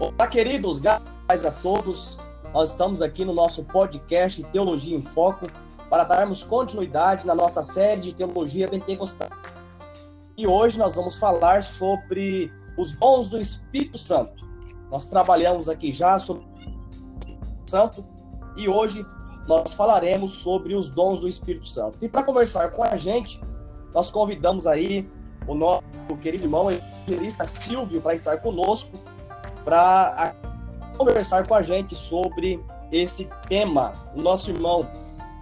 Olá, queridos, graças a todos. Nós estamos aqui no nosso podcast Teologia em Foco para darmos continuidade na nossa série de Teologia Pentecostal. E hoje nós vamos falar sobre os dons do Espírito Santo. Nós trabalhamos aqui já sobre o Espírito Santo e hoje nós falaremos sobre os dons do Espírito Santo. E para conversar com a gente, nós convidamos aí o nosso querido irmão evangelista Silvio para estar conosco para conversar com a gente sobre esse tema. O nosso irmão,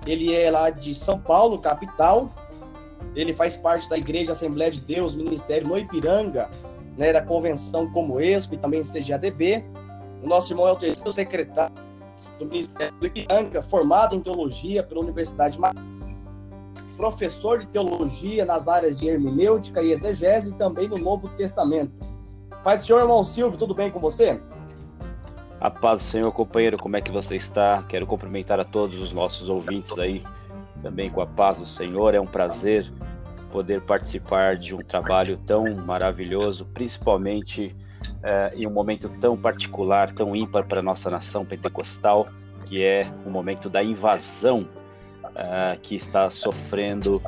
ele é lá de São Paulo, capital. Ele faz parte da Igreja Assembleia de Deus, Ministério no Ipiranga, né, da convenção como Expo e também CGADB. O nosso irmão é o terceiro secretário do Ministério do Ipiranga, formado em teologia pela Universidade de professor de teologia nas áreas de hermenêutica e exegese e também no Novo Testamento. Paz do Senhor, irmão Silvio, tudo bem com você? A paz do Senhor, companheiro, como é que você está? Quero cumprimentar a todos os nossos ouvintes aí, também com a paz do Senhor. É um prazer poder participar de um trabalho tão maravilhoso, principalmente é, em um momento tão particular, tão ímpar para a nossa nação pentecostal, que é o momento da invasão uh, que está sofrendo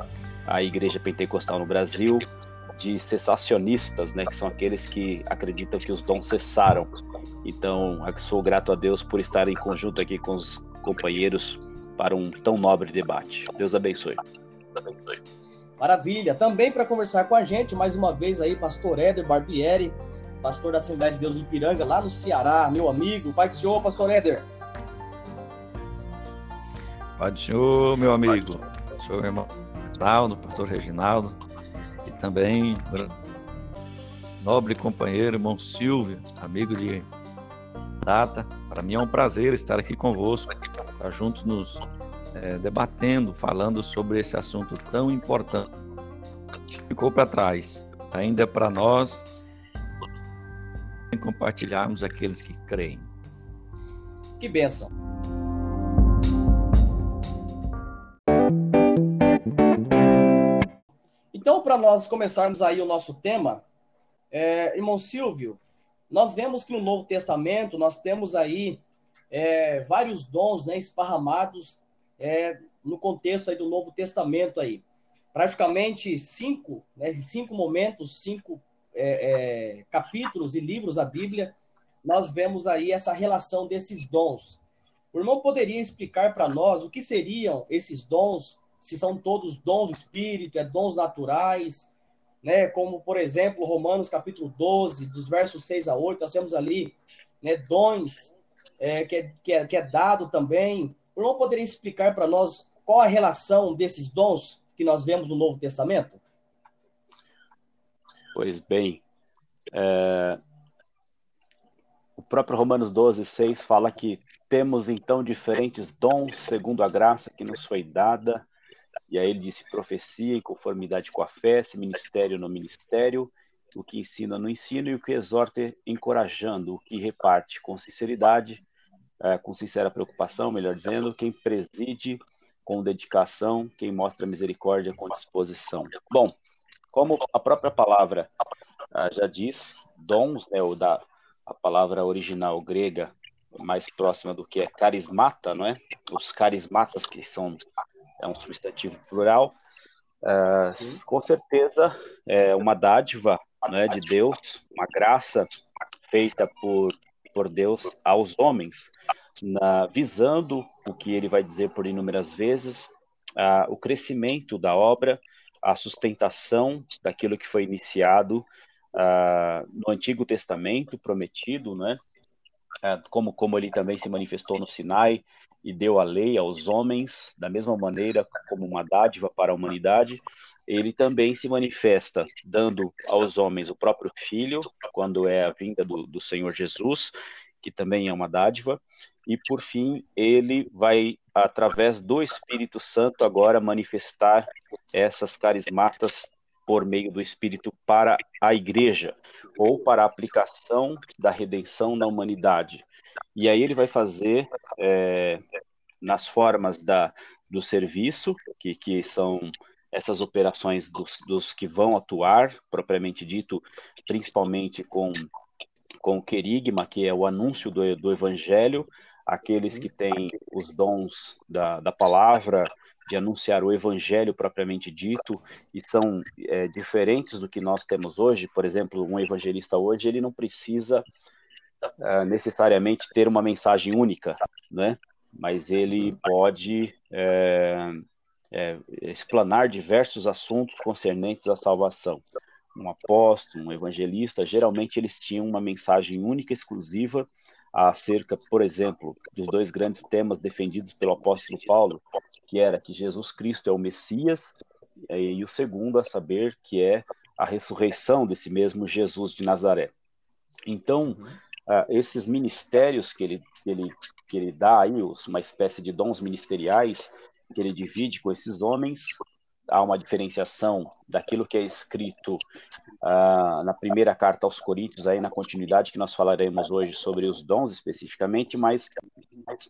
a igreja pentecostal no Brasil, de cessacionistas, né, que são aqueles que acreditam que os dons cessaram. Então, sou grato a Deus por estar em conjunto aqui com os companheiros para um tão nobre debate. Deus abençoe. Maravilha. Também para conversar com a gente, mais uma vez aí, pastor Éder Barbieri, pastor da Assembleia de Deus de Ipiranga, lá no Ceará, meu amigo. Pai do Senhor, pastor Éder. Pai do Senhor, meu amigo, sou irmão Reginaldo, pastor Reginaldo, também nobre companheiro, irmão Silvio, amigo de data. Para mim é um prazer estar aqui convosco, estar juntos nos é, debatendo, falando sobre esse assunto tão importante. Ficou para trás, ainda é para nós compartilharmos aqueles que creem. Que bênção! Então, para nós começarmos aí o nosso tema, é, irmão Silvio, nós vemos que no Novo Testamento nós temos aí é, vários dons né, esparramados é, no contexto aí do Novo Testamento aí. Praticamente cinco, né, cinco momentos, cinco é, é, capítulos e livros da Bíblia, nós vemos aí essa relação desses dons. O irmão poderia explicar para nós o que seriam esses dons se são todos dons do Espírito, é dons naturais, né? Como, por exemplo, Romanos capítulo 12, dos versos 6 a 8, nós temos ali né, dons é, que, é, que, é, que é dado também. O irmão poderia explicar para nós qual a relação desses dons que nós vemos no Novo Testamento? Pois bem, é... o próprio Romanos 12, 6 fala que temos então diferentes dons segundo a graça que nos foi dada e aí ele disse profecia em conformidade com a fé, se ministério no ministério, o que ensina no ensino e o que exorta encorajando, o que reparte com sinceridade, é, com sincera preocupação, melhor dizendo, quem preside com dedicação, quem mostra misericórdia com disposição. Bom, como a própria palavra uh, já diz, dons, né, ou da a palavra original grega mais próxima do que é carismata, não é? Os carismatas que são é um substantivo plural, uh, com certeza é uma dádiva né, de Deus, uma graça feita por, por Deus aos homens, na, visando o que ele vai dizer por inúmeras vezes, uh, o crescimento da obra, a sustentação daquilo que foi iniciado uh, no Antigo Testamento prometido, né? Uh, como, como ele também se manifestou no Sinai, e deu a lei aos homens, da mesma maneira como uma dádiva para a humanidade, ele também se manifesta dando aos homens o próprio Filho, quando é a vinda do, do Senhor Jesus, que também é uma dádiva, e por fim ele vai, através do Espírito Santo, agora manifestar essas carismatas por meio do Espírito para a igreja, ou para a aplicação da redenção na humanidade. E aí ele vai fazer é, nas formas da, do serviço, que, que são essas operações dos, dos que vão atuar, propriamente dito, principalmente com, com o querigma, que é o anúncio do, do evangelho, aqueles que têm os dons da, da palavra, de anunciar o evangelho propriamente dito, e são é, diferentes do que nós temos hoje. Por exemplo, um evangelista hoje, ele não precisa é, necessariamente ter uma mensagem única, né? mas ele pode é, é, explanar diversos assuntos concernentes à salvação. Um apóstolo, um evangelista, geralmente eles tinham uma mensagem única, exclusiva, acerca, por exemplo, dos dois grandes temas defendidos pelo apóstolo Paulo, que era que Jesus Cristo é o Messias, e o segundo a saber que é a ressurreição desse mesmo Jesus de Nazaré. Então, uh, esses ministérios que ele, que ele, que ele dá aí, uma espécie de dons ministeriais, que ele divide com esses homens, há uma diferenciação daquilo que é escrito uh, na primeira carta aos Coríntios, aí na continuidade que nós falaremos hoje sobre os dons especificamente, mas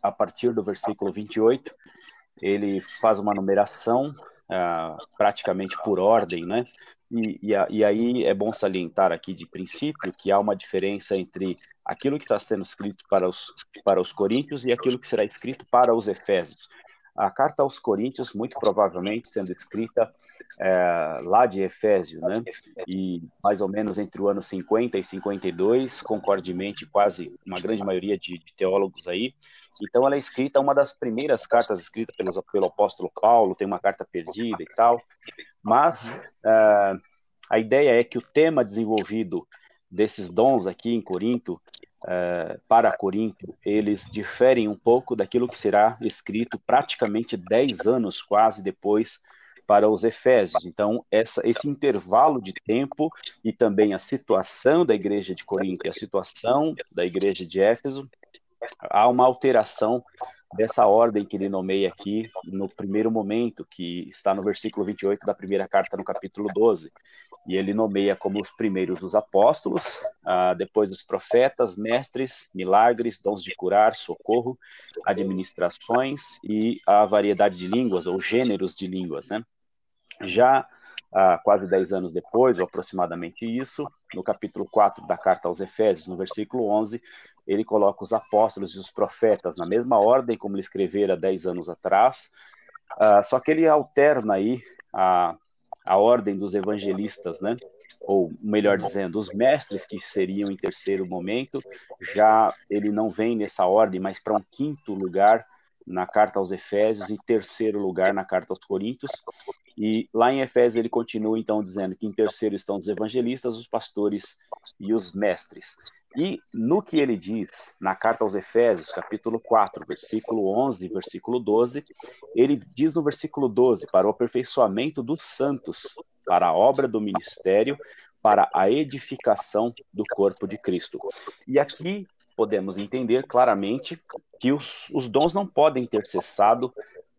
a partir do versículo 28, ele faz uma numeração uh, praticamente por ordem, né? E, e, e, aí é bom salientar aqui de princípio que há uma diferença entre aquilo que está sendo escrito para os, para os coríntios e aquilo que será escrito para os efésios. A carta aos Coríntios, muito provavelmente sendo escrita é, lá de Efésio, né? E mais ou menos entre o ano 50 e 52, concordemente, quase uma grande maioria de, de teólogos aí. Então, ela é escrita, uma das primeiras cartas escritas pelo, pelo apóstolo Paulo, tem uma carta perdida e tal. Mas é, a ideia é que o tema desenvolvido desses dons aqui em Corinto uh, para Corinto, eles diferem um pouco daquilo que será escrito praticamente dez anos quase depois para os Efésios. Então, essa, esse intervalo de tempo e também a situação da igreja de Corinto e a situação da igreja de Éfeso, há uma alteração dessa ordem que ele nomeia aqui no primeiro momento, que está no versículo 28 da primeira carta, no capítulo 12. E ele nomeia como os primeiros os apóstolos, ah, depois os profetas, mestres, milagres, dons de curar, socorro, administrações e a variedade de línguas, ou gêneros de línguas. Né? Já ah, quase dez anos depois, ou aproximadamente isso, no capítulo 4 da carta aos Efésios, no versículo 11, ele coloca os apóstolos e os profetas na mesma ordem como ele escrevera dez anos atrás, uh, só que ele alterna aí a, a ordem dos evangelistas, né? ou melhor dizendo, os mestres que seriam em terceiro momento, já ele não vem nessa ordem, mas para um quinto lugar na carta aos Efésios e terceiro lugar na carta aos Coríntios. E lá em Efésios ele continua então dizendo que em terceiro estão os evangelistas, os pastores e os mestres. E no que ele diz na carta aos Efésios, capítulo 4, versículo 11 e versículo 12, ele diz no versículo 12: para o aperfeiçoamento dos santos, para a obra do ministério, para a edificação do corpo de Cristo. E aqui podemos entender claramente que os, os dons não podem ter cessado,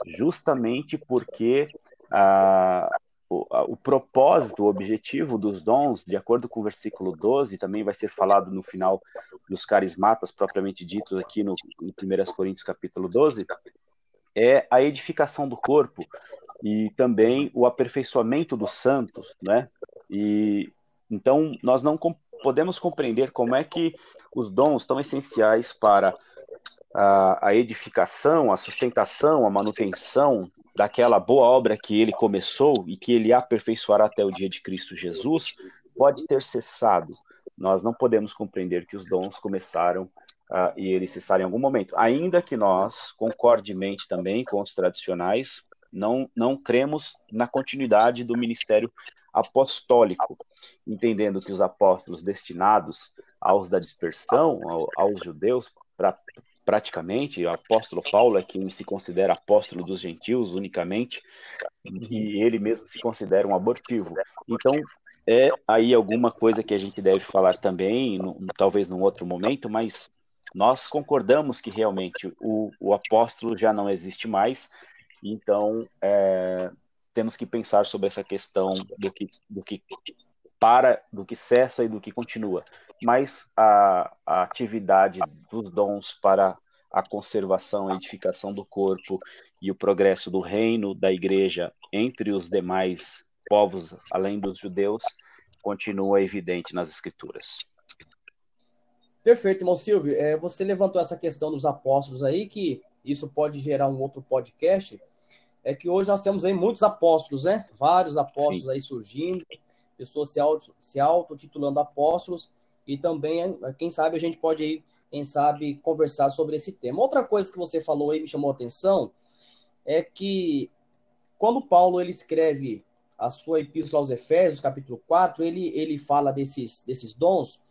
justamente porque ah, o, o, propósito, o objetivo dos dons, de acordo com o versículo 12, também vai ser falado no final dos carismatas propriamente ditos aqui no, no 1 Coríntios capítulo 12, é a edificação do corpo e também o aperfeiçoamento dos santos, né? E então nós não podemos compreender como é que os dons tão essenciais para a, a edificação, a sustentação, a manutenção daquela boa obra que ele começou e que ele aperfeiçoará até o dia de Cristo Jesus, pode ter cessado. Nós não podemos compreender que os dons começaram uh, e eles cessaram em algum momento. Ainda que nós, concordemente também com os tradicionais, não, não cremos na continuidade do ministério apostólico, entendendo que os apóstolos destinados aos da dispersão, ao, aos judeus, para praticamente, o apóstolo Paulo é quem se considera apóstolo dos gentios unicamente, e ele mesmo se considera um abortivo. Então, é aí alguma coisa que a gente deve falar também, no, talvez num outro momento, mas nós concordamos que realmente o, o apóstolo já não existe mais, então é, temos que pensar sobre essa questão do que, do que para, do que cessa e do que continua. Mas a, a atividade dos dons para a conservação e edificação do corpo e o progresso do reino da igreja entre os demais povos, além dos judeus, continua evidente nas escrituras. Perfeito, irmão Silvio. É, você levantou essa questão dos apóstolos aí, que isso pode gerar um outro podcast. É que hoje nós temos aí muitos apóstolos, né? Vários apóstolos Sim. aí surgindo, pessoas se, auto, se auto-titulando apóstolos, e também, quem sabe, a gente pode aí, quem sabe, conversar sobre esse tema. Outra coisa que você falou aí me chamou a atenção é que quando Paulo ele escreve a sua epístola aos Efésios, capítulo 4, ele, ele fala desses, desses dons,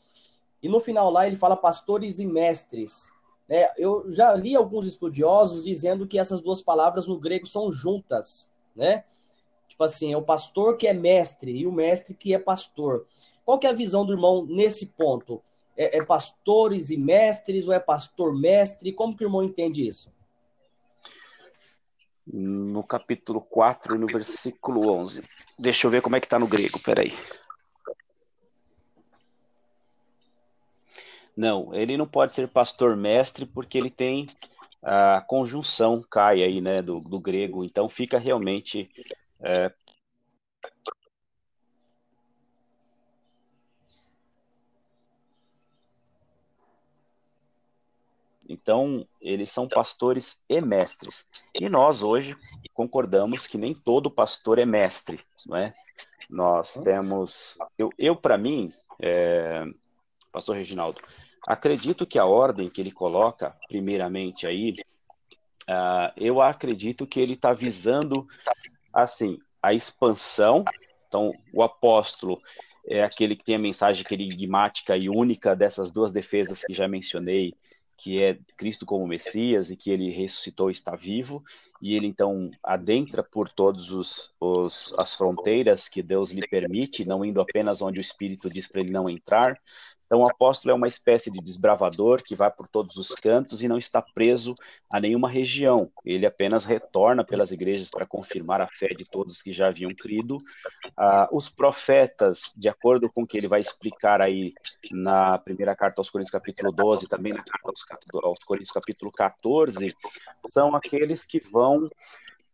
e no final lá ele fala pastores e mestres. Né? Eu já li alguns estudiosos dizendo que essas duas palavras no grego são juntas, né? Tipo assim, é o pastor que é mestre e o mestre que é pastor. Qual que é a visão do irmão nesse ponto? É, é pastores e mestres ou é pastor-mestre? Como que o irmão entende isso? No capítulo 4, no versículo 11. Deixa eu ver como é que está no grego, peraí. Não, ele não pode ser pastor-mestre porque ele tem a conjunção cai aí, né, do, do grego, então fica realmente é... Então, eles são pastores e mestres. E nós hoje concordamos que nem todo pastor é mestre, não é? Nós temos, eu, eu para mim, é... pastor Reginaldo, Acredito que a ordem que ele coloca, primeiramente aí, uh, eu acredito que ele está visando, assim, a expansão. Então, o apóstolo é aquele que tem a mensagem enigmática e única dessas duas defesas que já mencionei, que é Cristo como Messias e que ele ressuscitou e está vivo, e ele então adentra por todos os, os as fronteiras que Deus lhe permite, não indo apenas onde o Espírito diz para ele não entrar, então, o apóstolo é uma espécie de desbravador que vai por todos os cantos e não está preso a nenhuma região. Ele apenas retorna pelas igrejas para confirmar a fé de todos que já haviam crido. Ah, os profetas, de acordo com o que ele vai explicar aí na primeira carta aos Coríntios, capítulo 12, também na carta aos, aos Coríntios, capítulo 14, são aqueles que vão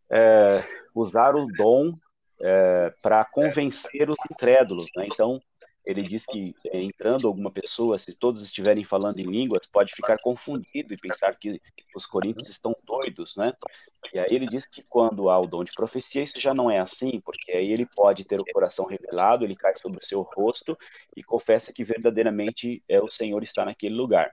é, usar o dom é, para convencer os incrédulos. Né? Então, ele diz que é, entrando alguma pessoa, se todos estiverem falando em línguas, pode ficar confundido e pensar que os coríntios estão doidos, né? E aí ele diz que quando há o dom de profecia, isso já não é assim, porque aí ele pode ter o coração revelado, ele cai sobre o seu rosto e confessa que verdadeiramente é o Senhor está naquele lugar.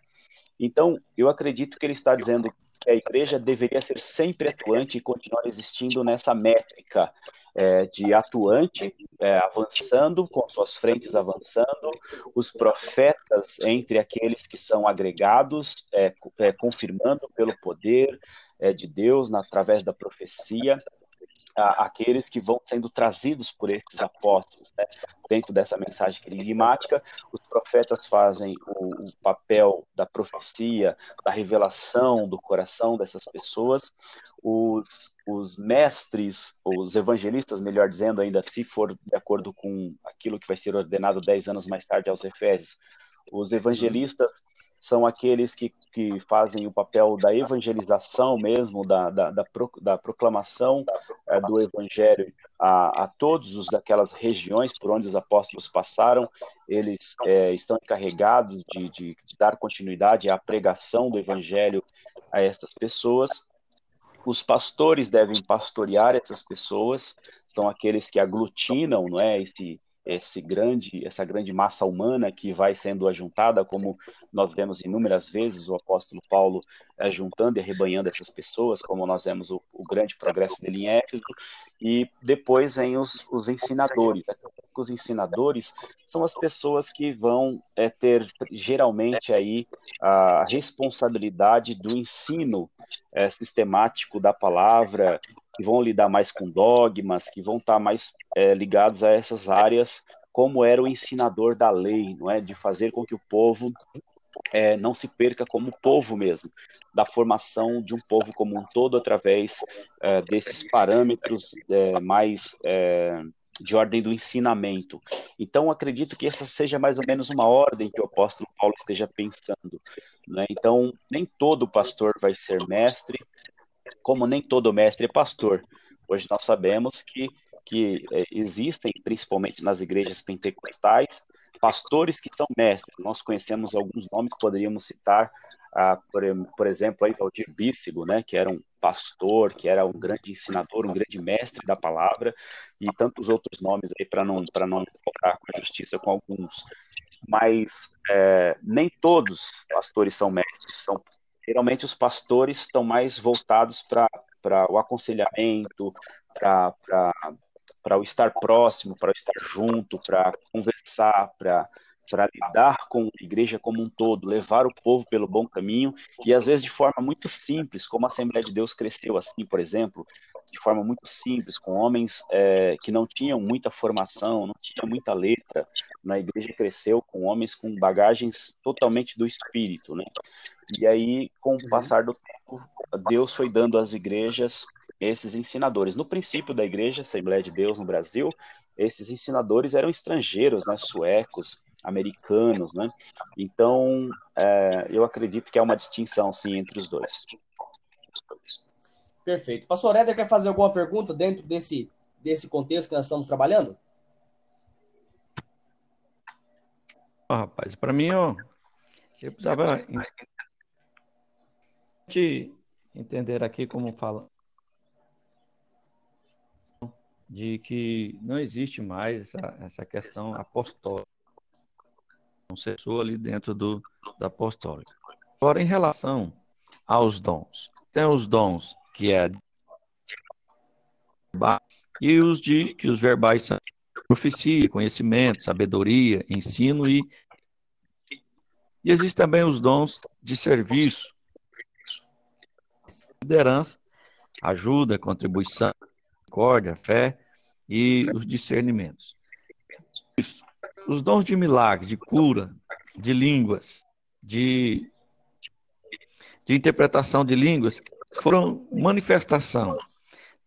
Então, eu acredito que ele está dizendo que a igreja deveria ser sempre atuante e continuar existindo nessa métrica é, de atuante, é, avançando, com suas frentes avançando, os profetas entre aqueles que são agregados, é, é confirmando pelo poder é, de Deus na, através da profecia, aqueles que vão sendo trazidos por esses apóstolos. Né? Dentro dessa mensagem enigmática, os profetas fazem o, o, papel da profecia, da revelação do coração dessas pessoas. Os, os mestres, os evangelistas, melhor dizendo, ainda se for de acordo com aquilo que vai ser ordenado dez anos mais tarde aos Efésios, os evangelistas são aqueles que, que fazem o papel da evangelização mesmo, da, da, da, pro, da proclamação é, do evangelho a, a, todos os daquelas regiões por onde os apóstolos passaram. Eles é, estão encarregados de, de, de dar continuidade à pregação do evangelho a estas pessoas. Os pastores devem pastorear essas pessoas, são aqueles que aglutinam, não é, esse, esse grande, essa grande massa humana que vai sendo ajuntada, como nós vemos inúmeras vezes o apóstolo Paulo ajuntando e arrebanhando essas pessoas, como nós vemos o, o grande progresso dele em Éfeso, e depois vem os, os ensinadores. Os ensinadores são as pessoas que vão é, ter geralmente aí a responsabilidade do ensino é, sistemático da palavra que vão lidar mais com dogmas, que vão estar mais é, ligados a essas áreas, como era o ensinador da lei, não é, de fazer com que o povo é, não se perca como povo mesmo, da formação de um povo como um todo através é, desses parâmetros é, mais é, de ordem do ensinamento. Então, acredito que essa seja mais ou menos uma ordem que o apóstolo Paulo esteja pensando. Né? Então, nem todo pastor vai ser mestre, como nem todo mestre é pastor. Hoje nós sabemos que, que é, existem, principalmente nas igrejas pentecostais, pastores que são mestres. Nós conhecemos alguns nomes, poderíamos citar, ah, por, por, exemplo, aí, Valdir Bícigo, né, que era um pastor, que era um grande ensinador, um grande mestre da palavra, e tantos outros nomes aí para não para não focar com a justiça com alguns. Mas é, nem todos pastores são mestres. São geralmente os pastores estão mais voltados para o aconselhamento, para o estar próximo, para o estar junto, para conversar, para para lidar com a igreja como um todo, levar o povo pelo bom caminho e às vezes de forma muito simples, como a Assembleia de Deus cresceu assim, por exemplo, de forma muito simples, com homens é, que não tinham muita formação, não tinha muita letra, na igreja cresceu com homens com bagagens totalmente do espírito, né? E aí, com o uhum. passar do tempo, Deus foi dando às igrejas esses ensinadores. No princípio da Igreja Assembleia de Deus no Brasil, esses ensinadores eram estrangeiros, né, suecos, americanos, né? Então, é, eu acredito que há uma distinção, sim, entre os dois. Perfeito. Pastor Éder quer fazer alguma pergunta dentro desse, desse contexto que nós estamos trabalhando? Oh, rapaz, para mim, eu, eu precisava entender aqui como fala de que não existe mais essa, essa questão apostólica. Cessou ali dentro do, do apostólico. Agora, em relação aos dons, tem os dons que é e os de que os verbais são profecia, conhecimento, sabedoria, ensino e e existem também os dons de serviço, liderança, ajuda, contribuição, misericórdia, fé e os discernimentos. Os dons de milagre, de cura, de línguas, de, de interpretação de línguas, foram manifestação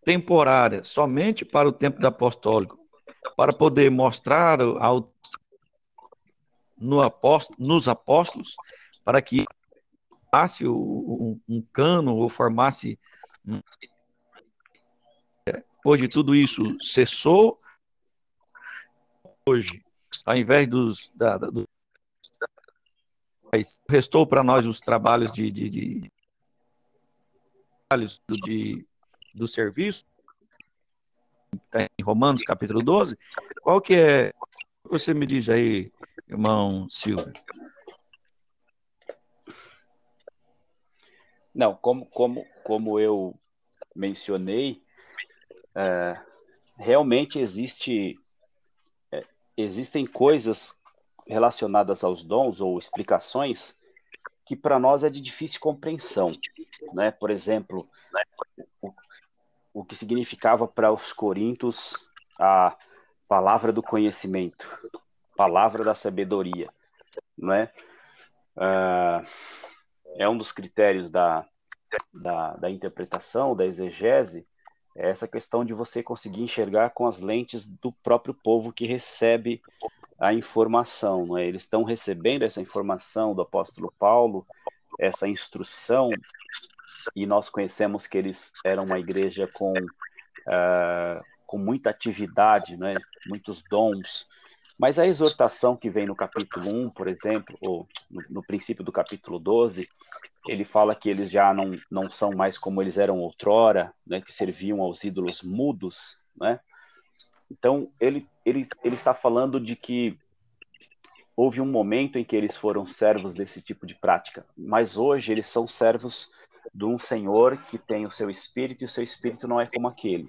temporária somente para o tempo apostólico, para poder mostrar ao, no apóstolo, nos apóstolos, para que formasse um, um cano ou formasse depois de tudo isso cessou, hoje, ao invés dos. Da, da, do, restou para nós os trabalhos de, de, de, de, do serviço, tá em Romanos capítulo 12. Qual que é. Você me diz aí, irmão Silvio? Não, como, como, como eu mencionei, é, realmente existe existem coisas relacionadas aos dons ou explicações que para nós é de difícil compreensão, né? Por exemplo, o, o que significava para os coríntios a palavra do conhecimento, palavra da sabedoria, não é? Uh, é um dos critérios da, da, da interpretação, da exegese, é essa questão de você conseguir enxergar com as lentes do próprio povo que recebe a informação. Né? Eles estão recebendo essa informação do apóstolo Paulo, essa instrução, e nós conhecemos que eles eram uma igreja com, uh, com muita atividade, né? muitos dons. Mas a exortação que vem no capítulo 1, por exemplo, ou no, no princípio do capítulo 12, ele fala que eles já não, não são mais como eles eram outrora, né, que serviam aos ídolos mudos, né? Então, ele, ele, ele está falando de que houve um momento em que eles foram servos desse tipo de prática, mas hoje eles são servos de um Senhor que tem o seu espírito e o seu espírito não é como aquele.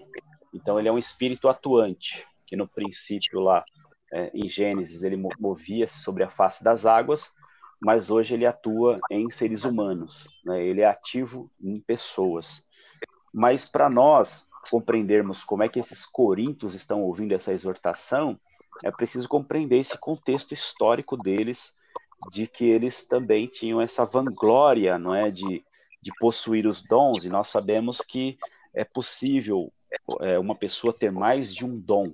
Então, ele é um espírito atuante, que no princípio lá, é, em Gênesis, ele movia-se sobre a face das águas, mas hoje ele atua em seres humanos, né? ele é ativo em pessoas. Mas para nós compreendermos como é que esses corintos estão ouvindo essa exortação, é preciso compreender esse contexto histórico deles, de que eles também tinham essa vanglória, não é, de, de possuir os dons, e nós sabemos que é possível é, uma pessoa ter mais de um dom,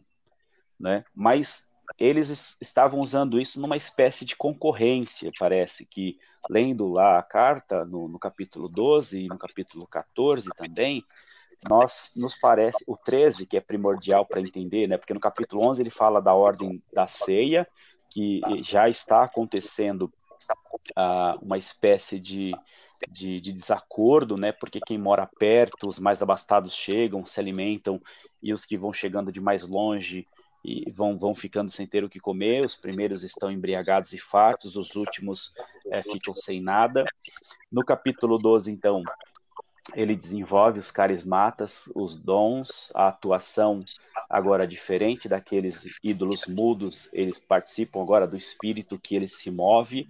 né? Mas eles estavam usando isso numa espécie de concorrência, parece que, lendo lá a carta, no, no capítulo 12 e no capítulo 14 também, nós nos parece, o 13, que é primordial para entender, né, porque no capítulo 11 ele fala da ordem da ceia, que já está acontecendo uh, uma espécie de, de, de, desacordo, né? Porque quem mora perto, os mais abastados chegam, se alimentam, e os que vão chegando de mais longe e vão, vão ficando sem ter o que comer. Os primeiros estão embriagados e fartos, os últimos é, ficam sem nada. No capítulo 12, então, ele desenvolve os carismatas, os dons, a atuação agora diferente daqueles ídolos mudos, eles participam agora do espírito que ele se move.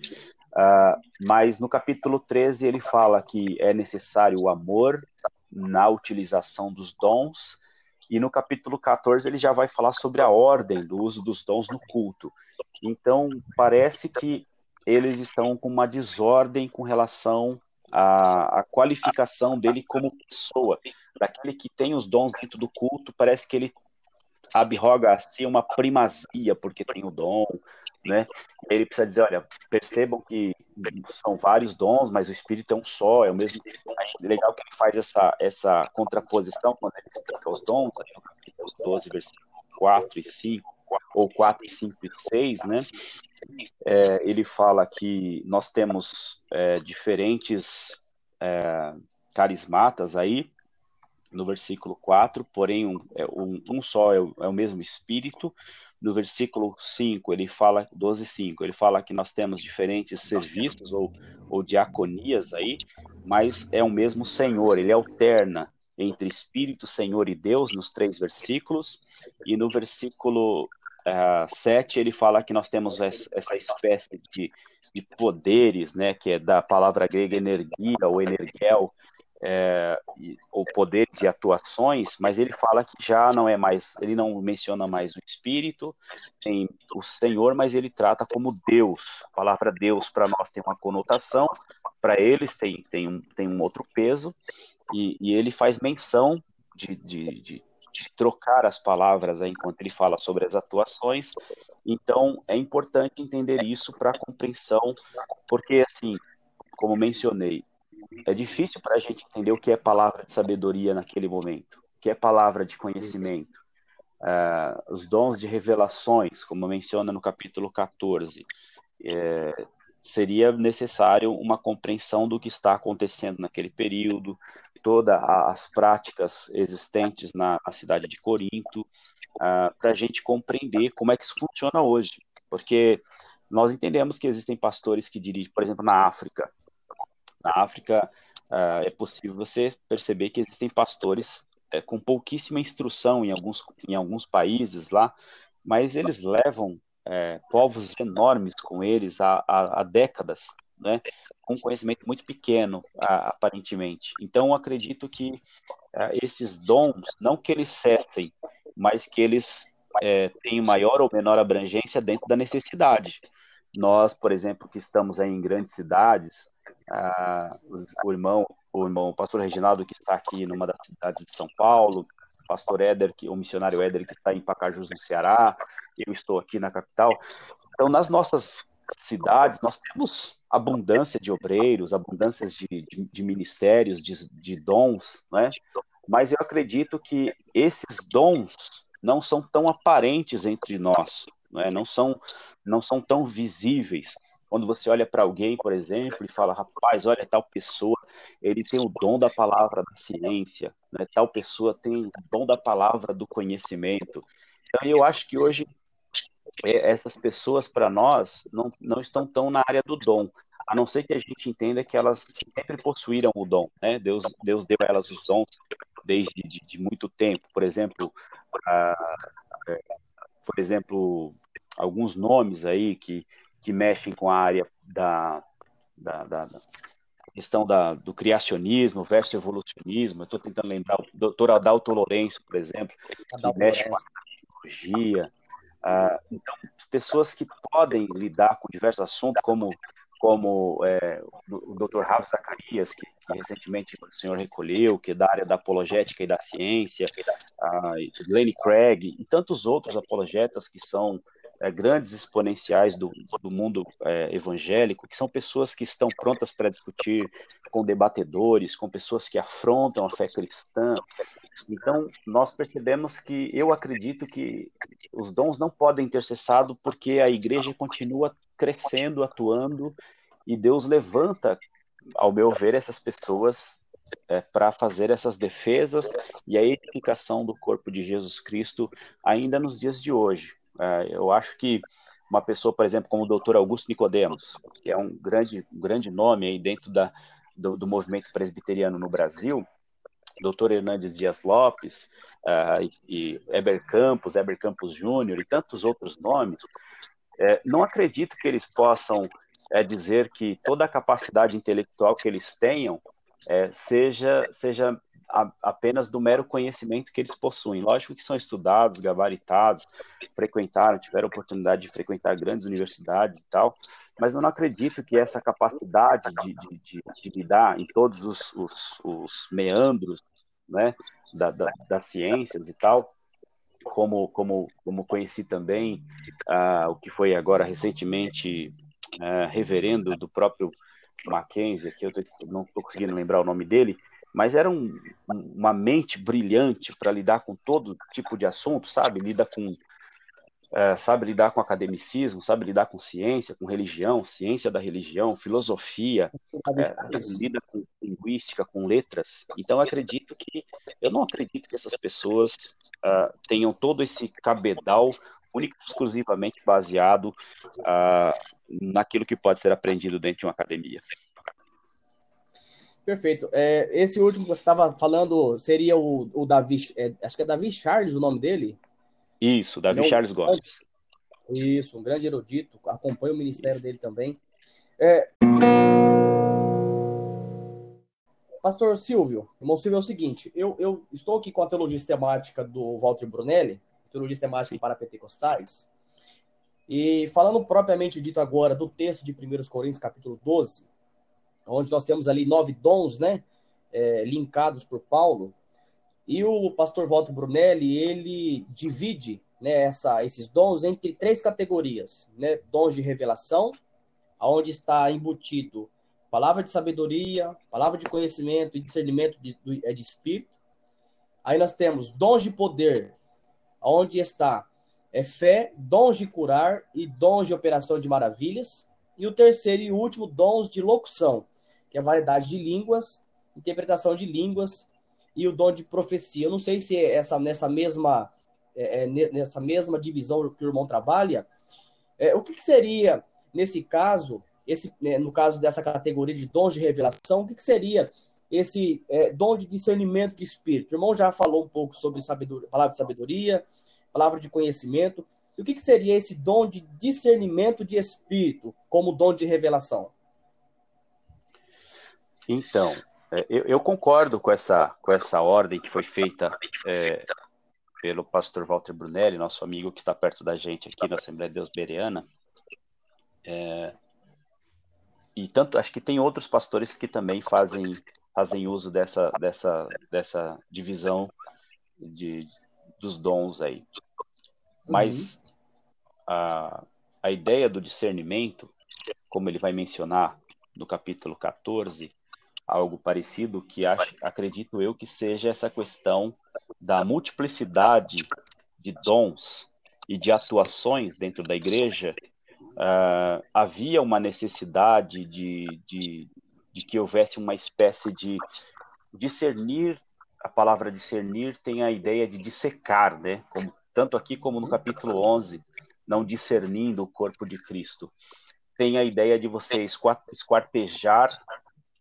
Uh, mas no capítulo 13 ele fala que é necessário o amor na utilização dos dons, e no capítulo 14 ele já vai falar sobre a ordem do uso dos dons no culto. Então parece que eles estão com uma desordem com relação a, a qualificação dele como pessoa, daquele que tem os dons dentro do culto, parece que ele abroga a si uma primazia porque tem o dom, né? Ele precisa dizer, olha, percebam que são vários dons, mas o Espírito é um só, é o mesmo. Acho legal que ele faz essa, essa contraposição quando ele explica os dons, capítulo 12, versículos 4 e 5, ou 4 e 5 e 6, né? É, ele fala que nós temos é, diferentes é, carismatas aí, no versículo 4, porém um, é, um, um só é o, é o, mesmo Espírito. No versículo 5, ele fala, 12, 5, ele fala que nós temos diferentes serviços ou, ou diaconias aí, mas é o mesmo Senhor, ele alterna entre Espírito, Senhor e Deus nos três versículos, e no versículo uh, eh, 7 ele fala que nós temos essa espécie de, de poderes, né, que é da palavra grega energia ou energel, é, ou poderes e atuações, mas ele fala que já não é mais, ele não menciona mais o Espírito, tem o Senhor, mas ele trata como Deus. A palavra Deus para nós tem uma conotação, para eles tem, tem, um, tem um outro peso, e, e ele faz menção de, de, de, de trocar as palavras aí, enquanto ele fala sobre as atuações. Então, é importante entender isso para a compreensão, porque, assim, como mencionei, é difícil para a gente entender o que é palavra de sabedoria naquele momento, o que é palavra de conhecimento. Uh, os dons de revelações, como menciona no capítulo 14, é, seria necessário uma compreensão do que está acontecendo naquele período, todas as práticas existentes na, na cidade de Corinto, uh, para a gente compreender como é que isso funciona hoje. Porque nós entendemos que existem pastores que dirigem, por exemplo, na África. Na África, uh, é possível você perceber que existem pastores uh, com pouquíssima instrução em alguns, em alguns países lá, mas eles levam é, povos enormes com eles há, há, há décadas, né? com conhecimento muito pequeno, aparentemente. Então, acredito que é, esses dons, não que eles cessem, mas que eles é, tenham maior ou menor abrangência dentro da necessidade. Nós, por exemplo, que estamos em grandes cidades, o irmão, o irmão, o pastor Reginaldo, que está aqui numa das cidades de São Paulo, o pastor Éder, que, o missionário Éder, que está em Pacajus, no Ceará, eu estou aqui na capital. Então, nas nossas cidades, nós temos abundância de obreiros, abundância de, de, de ministérios, de, de dons, né? mas eu acredito que esses dons não são tão aparentes entre nós, né? não, são, não são tão visíveis. Quando você olha para alguém, por exemplo, e fala, rapaz, olha tal pessoa, ele tem o dom da palavra da ciência, né? tal pessoa tem o dom da palavra do conhecimento. Então, eu acho que hoje é, essas pessoas, para nós, não, não estão tão na área do dom, a não ser que a gente entenda que elas sempre possuíram o dom, né? Deus, Deus deu a elas os dons desde de, de muito tempo. Por exemplo, por exemplo, alguns nomes aí que, que mexem com a área da, da, da, da questão da, do criacionismo versus evolucionismo. Estou tentando lembrar o doutor Adalto Lourenço, por exemplo, que mexe com a tecnologia. Uh, então, pessoas que podem lidar com diversos assuntos, como, como é, o Dr. Rafa Zacarias, que, recentemente o senhor recolheu, que é da área da apologética e da ciência, uh, Lenny Craig, e tantos outros apologetas que são é, grandes exponenciais do, do mundo é, evangélico, que são pessoas que estão prontas para discutir com debatedores, com pessoas que afrontam a fé cristã. Então, nós percebemos que eu acredito que os dons não podem ter cessado porque a igreja continua crescendo, atuando, e Deus levanta, ao meu ver, essas pessoas é, para fazer essas defesas e a edificação do corpo de Jesus Cristo ainda nos dias de hoje. É, eu acho que uma pessoa, por exemplo, como o doutor Augusto Nicodemos, que é um grande, um grande nome aí dentro da, do, do movimento presbiteriano no Brasil, doutor Hernandes Dias Lopes, uh, e, e Eber Campos, Eber Campos Júnior e tantos outros nomes, é, não acredito que eles possam é, dizer que toda a capacidade intelectual que eles tenham é, seja, seja a, apenas do mero conhecimento que eles possuem. Lógico que são estudados, gabaritados, frequentaram, tiveram oportunidade de frequentar grandes universidades e tal, mas eu não acredito que essa capacidade de, de, de, de lidar em todos os, os, os meandros né, da, da, das ciências e tal, como, como, como conheci também uh, o que foi agora recentemente uh, reverendo do próprio Mackenzie, que eu tô, não estou conseguindo lembrar o nome dele, mas era um, uma mente brilhante para lidar com todo tipo de assunto, sabe? Lida com, é, sabe lidar com academicismo, sabe lidar com ciência, com religião, ciência da religião, filosofia, é, lida com linguística, com letras. Então, acredito que, eu não acredito que essas pessoas uh, tenham todo esse cabedal único exclusivamente baseado uh, naquilo que pode ser aprendido dentro de uma academia. Perfeito. É, esse último que você estava falando seria o, o Davi, é, acho que é Davi Charles o nome dele? Isso, Davi Charles Gomes. Isso, um grande erudito, acompanha o ministério dele também. É... Pastor Silvio, irmão Silvio, é o seguinte, eu, eu estou aqui com a teologia sistemática do Walter Brunelli, teologia sistemática para pentecostais, e falando propriamente dito agora do texto de 1 Coríntios, capítulo 12, onde nós temos ali nove dons, né, é, linkados por Paulo, e o pastor Walter Brunelli, ele divide né, essa, esses dons entre três categorias, né, dons de revelação, aonde está embutido palavra de sabedoria, palavra de conhecimento e discernimento de, é, de espírito. Aí nós temos dons de poder, onde está é fé, dons de curar e dons de operação de maravilhas. E o terceiro e último, dons de locução, que é a variedade de línguas, interpretação de línguas e o dom de profecia. Eu não sei se essa nessa mesma é, é nessa mesma divisão que o irmão trabalha, é, o que, que, seria nesse caso, esse né, no caso dessa categoria de dons de revelação, o que, que seria esse é, dom de discernimento de espírito? O irmão já falou um pouco sobre sabedoria, palavra de sabedoria, palavra de conhecimento. E o que, que seria esse dom de discernimento de espírito como dom de revelação? Então, é, eu, eu, concordo com essa, com essa ordem que foi feita é, pelo pastor Walter Brunelli, nosso amigo que está perto da gente aqui na Assembleia de Deus Bereana. É, e tanto, acho que tem outros pastores que também fazem, fazem uso dessa, dessa, dessa divisão de, dos dons aí. Mas uhum. a, a ideia do discernimento, como ele vai mencionar no capítulo 14, algo parecido, que acho, acredito eu que seja essa questão da multiplicidade de dons e de atuações dentro da igreja, uh, havia uma necessidade de, de, de que houvesse uma espécie de discernir, a palavra discernir tem a ideia de dissecar, né? Como, tanto aqui como no capítulo 11, não discernindo o corpo de Cristo. Tem a ideia de você esquartejar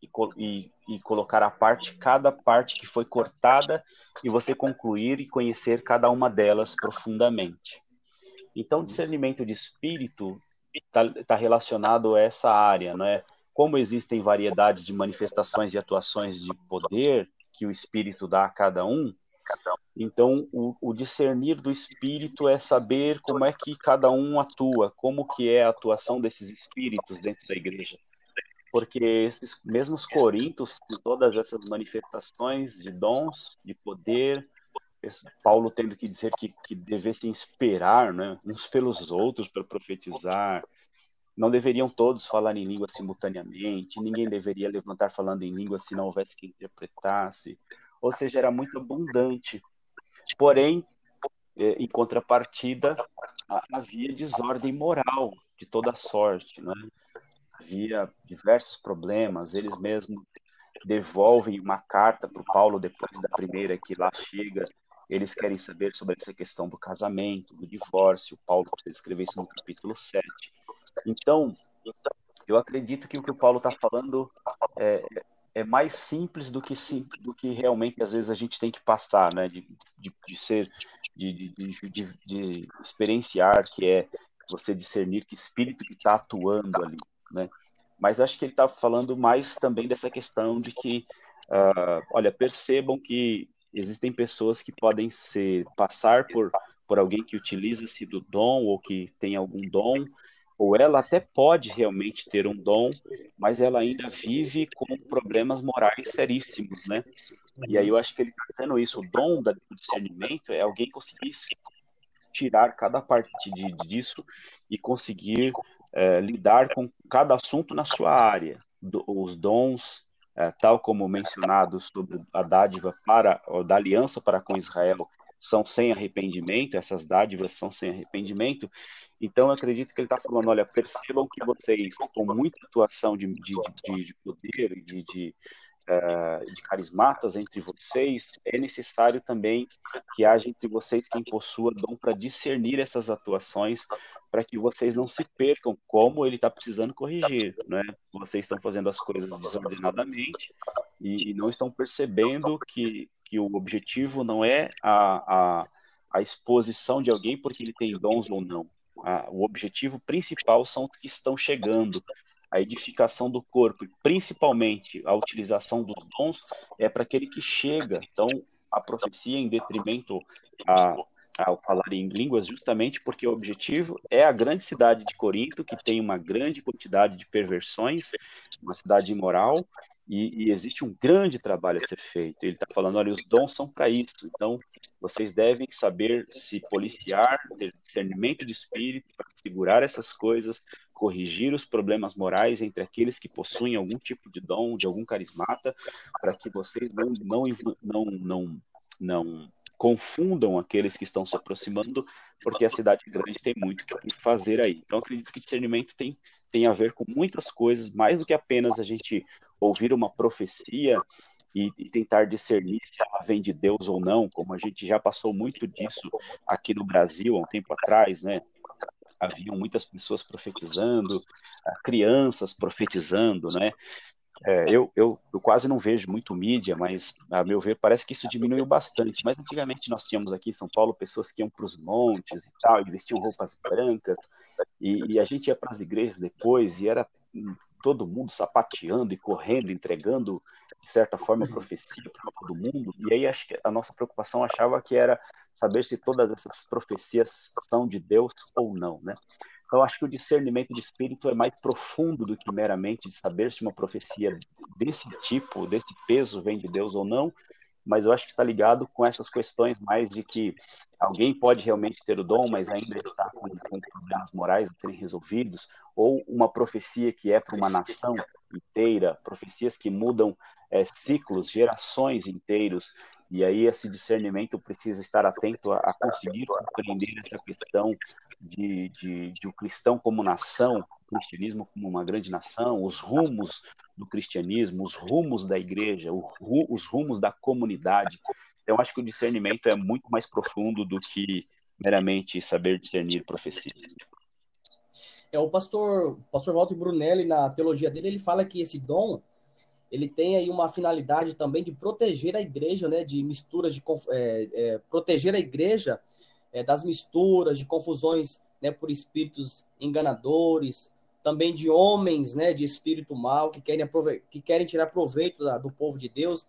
e, e, e colocar à parte cada parte que foi cortada e você concluir e conhecer cada uma delas profundamente. Então, discernimento de espírito está tá relacionado a essa área, não é? Como existem variedades de manifestações e atuações de poder que o espírito dá a cada um, então o, o, discernir do espírito é saber como é que cada um atua, como que é a atuação desses espíritos dentro da igreja porque esses mesmos corintos, com todas essas manifestações de dons, de poder, Paulo tendo que dizer que, que devessem esperar né, uns pelos outros para profetizar, não deveriam todos falar em língua simultaneamente, ninguém deveria levantar falando em língua se não houvesse quem interpretasse. ou seja, era muito abundante. Porém, é, em contrapartida, havia desordem moral de toda sorte, né? Havia diversos problemas, eles mesmos devolvem uma carta para o Paulo depois da primeira que lá chega, eles querem saber sobre essa questão do casamento, do divórcio, o Paulo precisa escrever isso no capítulo 7. Então, eu acredito que o que o Paulo está falando é, é mais simples do que do que realmente às vezes a gente tem que passar, né? De, de, de ser, de, de, de, experienciar, que é você discernir que espírito que está atuando ali, né? Mas acho que ele está falando mais também dessa questão de que, uh, olha, percebam que existem pessoas que podem ser passar por por alguém que utiliza-se do dom ou que tem algum dom ou ela até pode realmente ter um dom, mas ela ainda vive com problemas morais seríssimos, né? E aí eu acho que ele está dizendo isso, o dom do discernimento é alguém conseguir tirar cada parte de, disso e conseguir é, lidar com cada assunto na sua área. Do, os dons, é, tal como mencionado sobre a dádiva para, da aliança para com Israel, são sem arrependimento, essas dádivas são sem arrependimento. Então, eu acredito que ele está falando: olha, percebam que vocês, com muita atuação de, de, de, de poder de, de, de carismatas entre vocês, é necessário também que haja entre vocês quem possua dom para discernir essas atuações, para que vocês não se percam, como ele está precisando corrigir. Né? Vocês estão fazendo as coisas desordenadamente e, e não estão percebendo que que o objetivo não é a, a, a exposição de alguém porque ele tem dons ou não. O objetivo principal são os que estão chegando. A edificação do corpo, e principalmente a utilização dos dons, é para aquele que chega. Então, a profecia em detrimento a, ao falar em línguas, justamente porque o objetivo é a grande cidade de Corinto, que tem uma grande quantidade de perversões, uma cidade imoral, e, e, existe um grande trabalho a ser feito. Ele está falando: olha, os dons são para isso. Então, vocês devem saber se policiar, ter discernimento de espírito para segurar essas coisas, corrigir os problemas morais entre aqueles que possuem algum tipo de dom, de algum carismata, para que vocês não, não, não, não, não confundam aqueles que estão se aproximando, porque a cidade grande tem muito que fazer aí. Então, acredito que discernimento tem, tem a ver com muitas coisas, mais do que apenas a gente ouvir uma profecia e, e, tentar discernir se ela vem de Deus ou não, como a gente já passou muito disso aqui no Brasil há um tempo atrás, né? Haviam muitas pessoas profetizando, ah, crianças profetizando, né? É, eu, eu, eu, quase não vejo muito mídia, mas, a meu ver, parece que isso diminuiu bastante. Mas antigamente nós tínhamos aqui em São Paulo pessoas que iam para os montes e tal, e vestiam roupas brancas, e, e a gente ia para as igrejas depois, e era todo mundo sapateando e correndo, entregando, de certa forma, profecia para todo mundo. E aí acho que a nossa preocupação achava que era saber se todas essas profecias são de Deus ou não, né? Então acho que o discernimento de espírito é mais profundo do que meramente de saber se uma profecia desse tipo, desse peso vem de Deus ou não, mas eu acho que está ligado com essas questões mais de que alguém pode realmente ter o dom, mas ainda está com, com problemas morais a serem resolvidos, ou uma profecia que é para uma nação inteira, profecias que mudam é, ciclos, gerações inteiros, e aí esse discernimento precisa estar atento a, a conseguir compreender essa questão de, de, de o cristão como nação, cristianismo como uma grande nação, os rumos do cristianismo, os rumos da igreja, os rumos da comunidade. Então, acho que o discernimento é muito mais profundo do que meramente saber discernir profecias. É, o pastor, pastor Walter Brunelli, na teologia dele, ele fala que esse dom ele tem aí uma finalidade também de proteger a igreja, né, de misturas, de é, é, proteger a igreja é, das misturas, de confusões né, por espíritos enganadores, também de homens, né, de espírito mal, que querem, que querem tirar proveito da, do povo de Deus.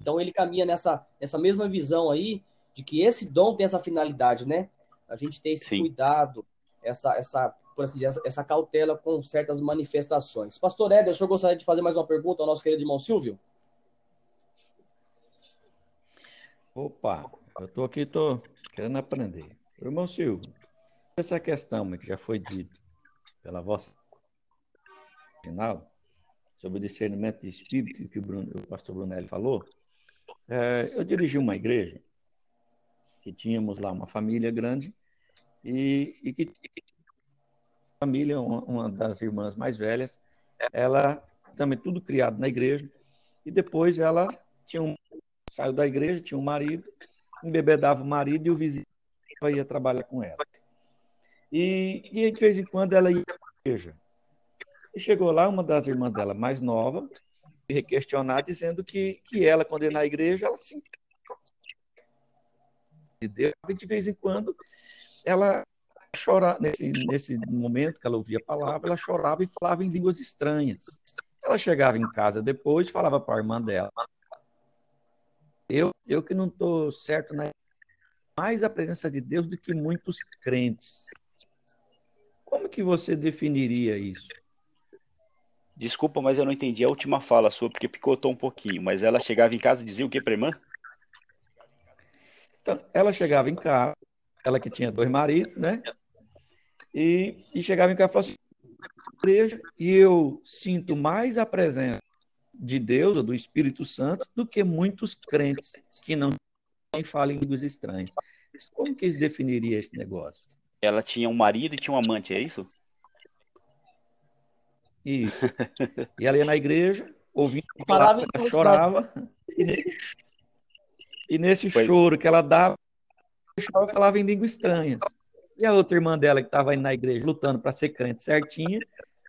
Então ele caminha nessa, nessa mesma visão aí, de que esse dom tem essa finalidade, né? A gente tem esse Sim. cuidado, essa, essa, por assim dizer, essa, essa, cautela com certas manifestações. Pastor Éder, o senhor gostaria de fazer mais uma pergunta ao nosso querido irmão Silvio? Opa, eu estou aqui, estou querendo aprender. Irmão Silvio, essa questão que já foi dita pela vossa final, sobre o discernimento de espírito que o, Bruno, o pastor Brunelli falou, É, eu dirigi uma igreja que tínhamos lá uma família grande e, e que família, uma, uma das irmãs mais velhas, ela também tudo criado na igreja e depois ela tinha um saiu da igreja, tinha um marido, embebedava o marido e o vizinho ia trabalhar com ela. E, e de vez em quando ela ia à igreja. E chegou lá uma das irmãs dela, mais nova, e questionar, dizendo que, que ela, quando ia na igreja, ela se de Deus, e de vez em quando ela chorava, nesse, nesse momento que ela ouvia a palavra, ela chorava e falava em línguas estranhas. Ela chegava em casa depois, falava para a irmã dela, eu, eu que não estou certo na mais a presença de Deus do que muitos crentes. Como que você definiria isso? Desculpa, mas eu não entendi a última fala sua, porque picotou um pouquinho. Mas ela chegava em casa e dizia o que para irmã? Então, ela chegava em casa, ela que tinha dois maridos, né? E, e chegava em casa e falava assim, igreja, e eu sinto mais a presença de Deus ou do Espírito Santo do que muitos crentes que não falam em línguas estranhas. Como que definiria esse negócio? Ela tinha um marido e tinha um amante, é isso? Isso. E ela ia na igreja, ouvindo, Falava ela chorava. E nesse, e nesse choro que ela dava, ela falava em línguas estranhas. E a outra irmã dela, que estava indo na igreja, lutando para ser crente certinha,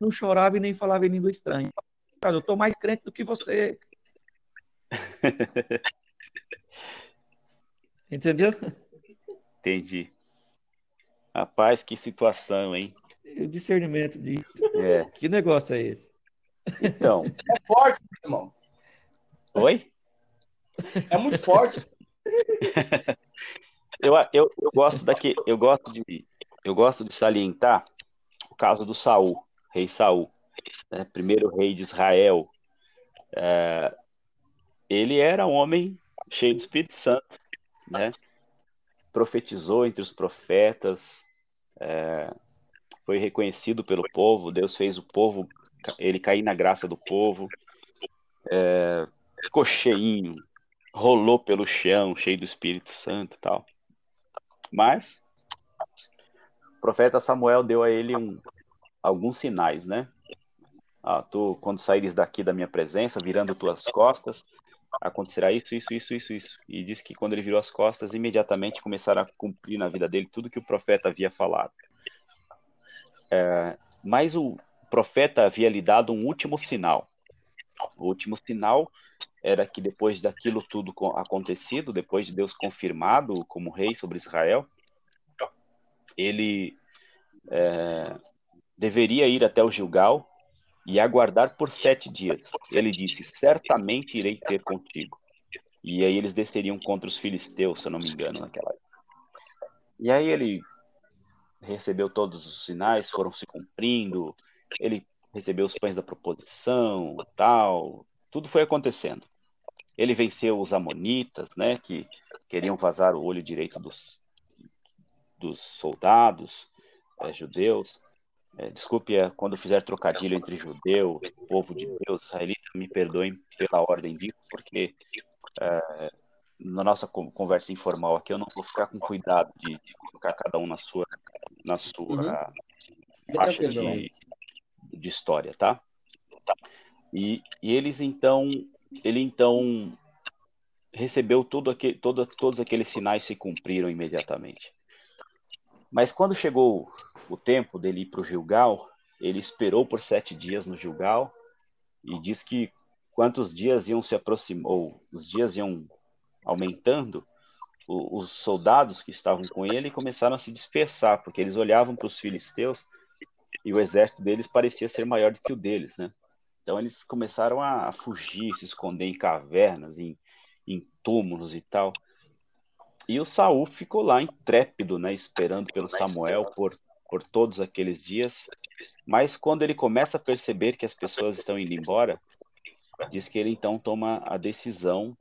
não chorava e nem falava em língua estranha. Cara, eu estou mais crente do que você. Entendeu? Entendi. Rapaz, que situação, hein? O discernimento de. É. Que negócio é esse? Então. É forte, irmão. Oi? É muito forte. eu, eu, eu gosto daqui, eu gosto de, eu gosto de salientar o caso do Saul, rei Saul, né, primeiro rei de Israel. É, ele era um homem cheio de Espírito Santo, né? Profetizou entre os profetas, é, foi reconhecido pelo povo, Deus fez o povo, ele cair na graça do povo, é, ficou cheinho, rolou pelo chão, cheio do Espírito Santo e tal. Mas o profeta Samuel deu a ele um, alguns sinais, né? Ah, tu, quando saíres daqui da minha presença, virando tuas costas, acontecerá isso, isso, isso, isso, isso. E disse que quando ele virou as costas, imediatamente começaram a cumprir na vida dele tudo que o profeta havia falado. É, mas o profeta havia lhe dado um último sinal. O último sinal era que depois daquilo tudo acontecido, depois de Deus confirmado como rei sobre Israel, ele é, deveria ir até o Gilgal e aguardar por sete dias. Ele disse: Certamente irei ter contigo. E aí eles desceriam contra os filisteus, se eu não me engano, naquela época. E aí ele recebeu todos os sinais, foram se cumprindo. Ele recebeu os pães da proposição, tal. Tudo foi acontecendo. Ele venceu os amonitas, né, que queriam vazar o olho direito dos, dos soldados é, judeus. É, desculpe é, quando fizer trocadilho entre judeu, povo de Deus, israelita, me perdoem pela ordem disso, porque é, na nossa conversa informal aqui eu não vou ficar com cuidado de, de colocar cada um na sua, na sua uhum. faixa de, de história, tá? E, e eles então, ele então recebeu tudo aquele, todo, todos aqueles sinais se cumpriram imediatamente. Mas quando chegou o tempo dele ir para o Gilgal, ele esperou por sete dias no Gilgal e diz que quantos dias iam se aproximar, ou os dias iam aumentando, os soldados que estavam com ele começaram a se dispersar, porque eles olhavam para os filisteus e o exército deles parecia ser maior do que o deles, né? Então eles começaram a fugir, se esconder em cavernas, em, em túmulos e tal. E o Saul ficou lá intrépido, né, esperando pelo Samuel por, por todos aqueles dias. Mas quando ele começa a perceber que as pessoas estão indo embora, diz que ele então toma a decisão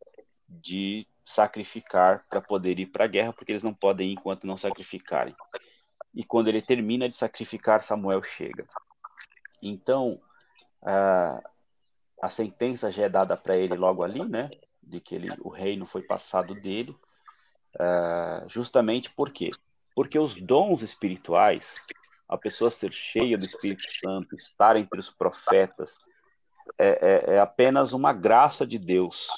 de sacrificar para poder ir para a guerra, porque eles não podem ir enquanto não sacrificarem. E quando ele termina de sacrificar, Samuel chega. Então, a, a sentença já é dada para ele logo ali, né? de que ele, o reino foi passado dele, uh, justamente por quê? Porque os dons espirituais, a pessoa ser cheia do Espírito Santo, estar entre os profetas, é, é, é apenas uma graça de Deus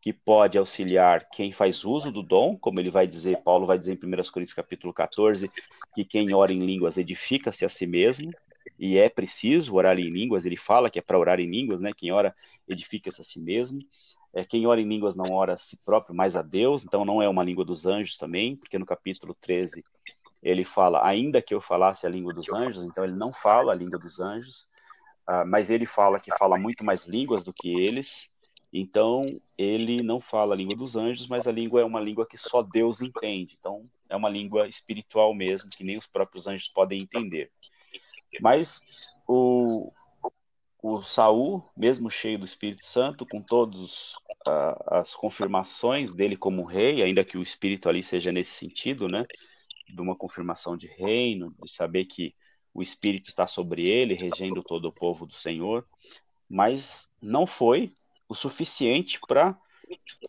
que pode auxiliar quem faz uso do dom, como ele vai dizer, Paulo vai dizer em 1 Coríntios capítulo 14, que quem ora em línguas edifica-se a si mesmo, e é preciso orar em línguas, ele fala que é para orar em línguas, né? Quem ora edifica-se a si mesmo. É, quem ora em línguas não ora a si próprio, mas a Deus, então não é uma língua dos anjos também, porque no capítulo 13 ele fala, ainda que eu falasse a língua dos anjos, então ele não fala a língua dos anjos, uh, mas ele fala que fala muito mais línguas do que eles, então ele não fala a língua dos anjos, mas a língua é uma língua que só Deus entende, então é uma língua espiritual mesmo, que nem os próprios anjos podem entender. Mas o, o Saul, mesmo cheio do Espírito Santo, com todas as confirmações dele como rei, ainda que o Espírito ali seja nesse sentido, né, de uma confirmação de reino, de saber que o Espírito está sobre ele, regendo todo o povo do Senhor, mas não foi o suficiente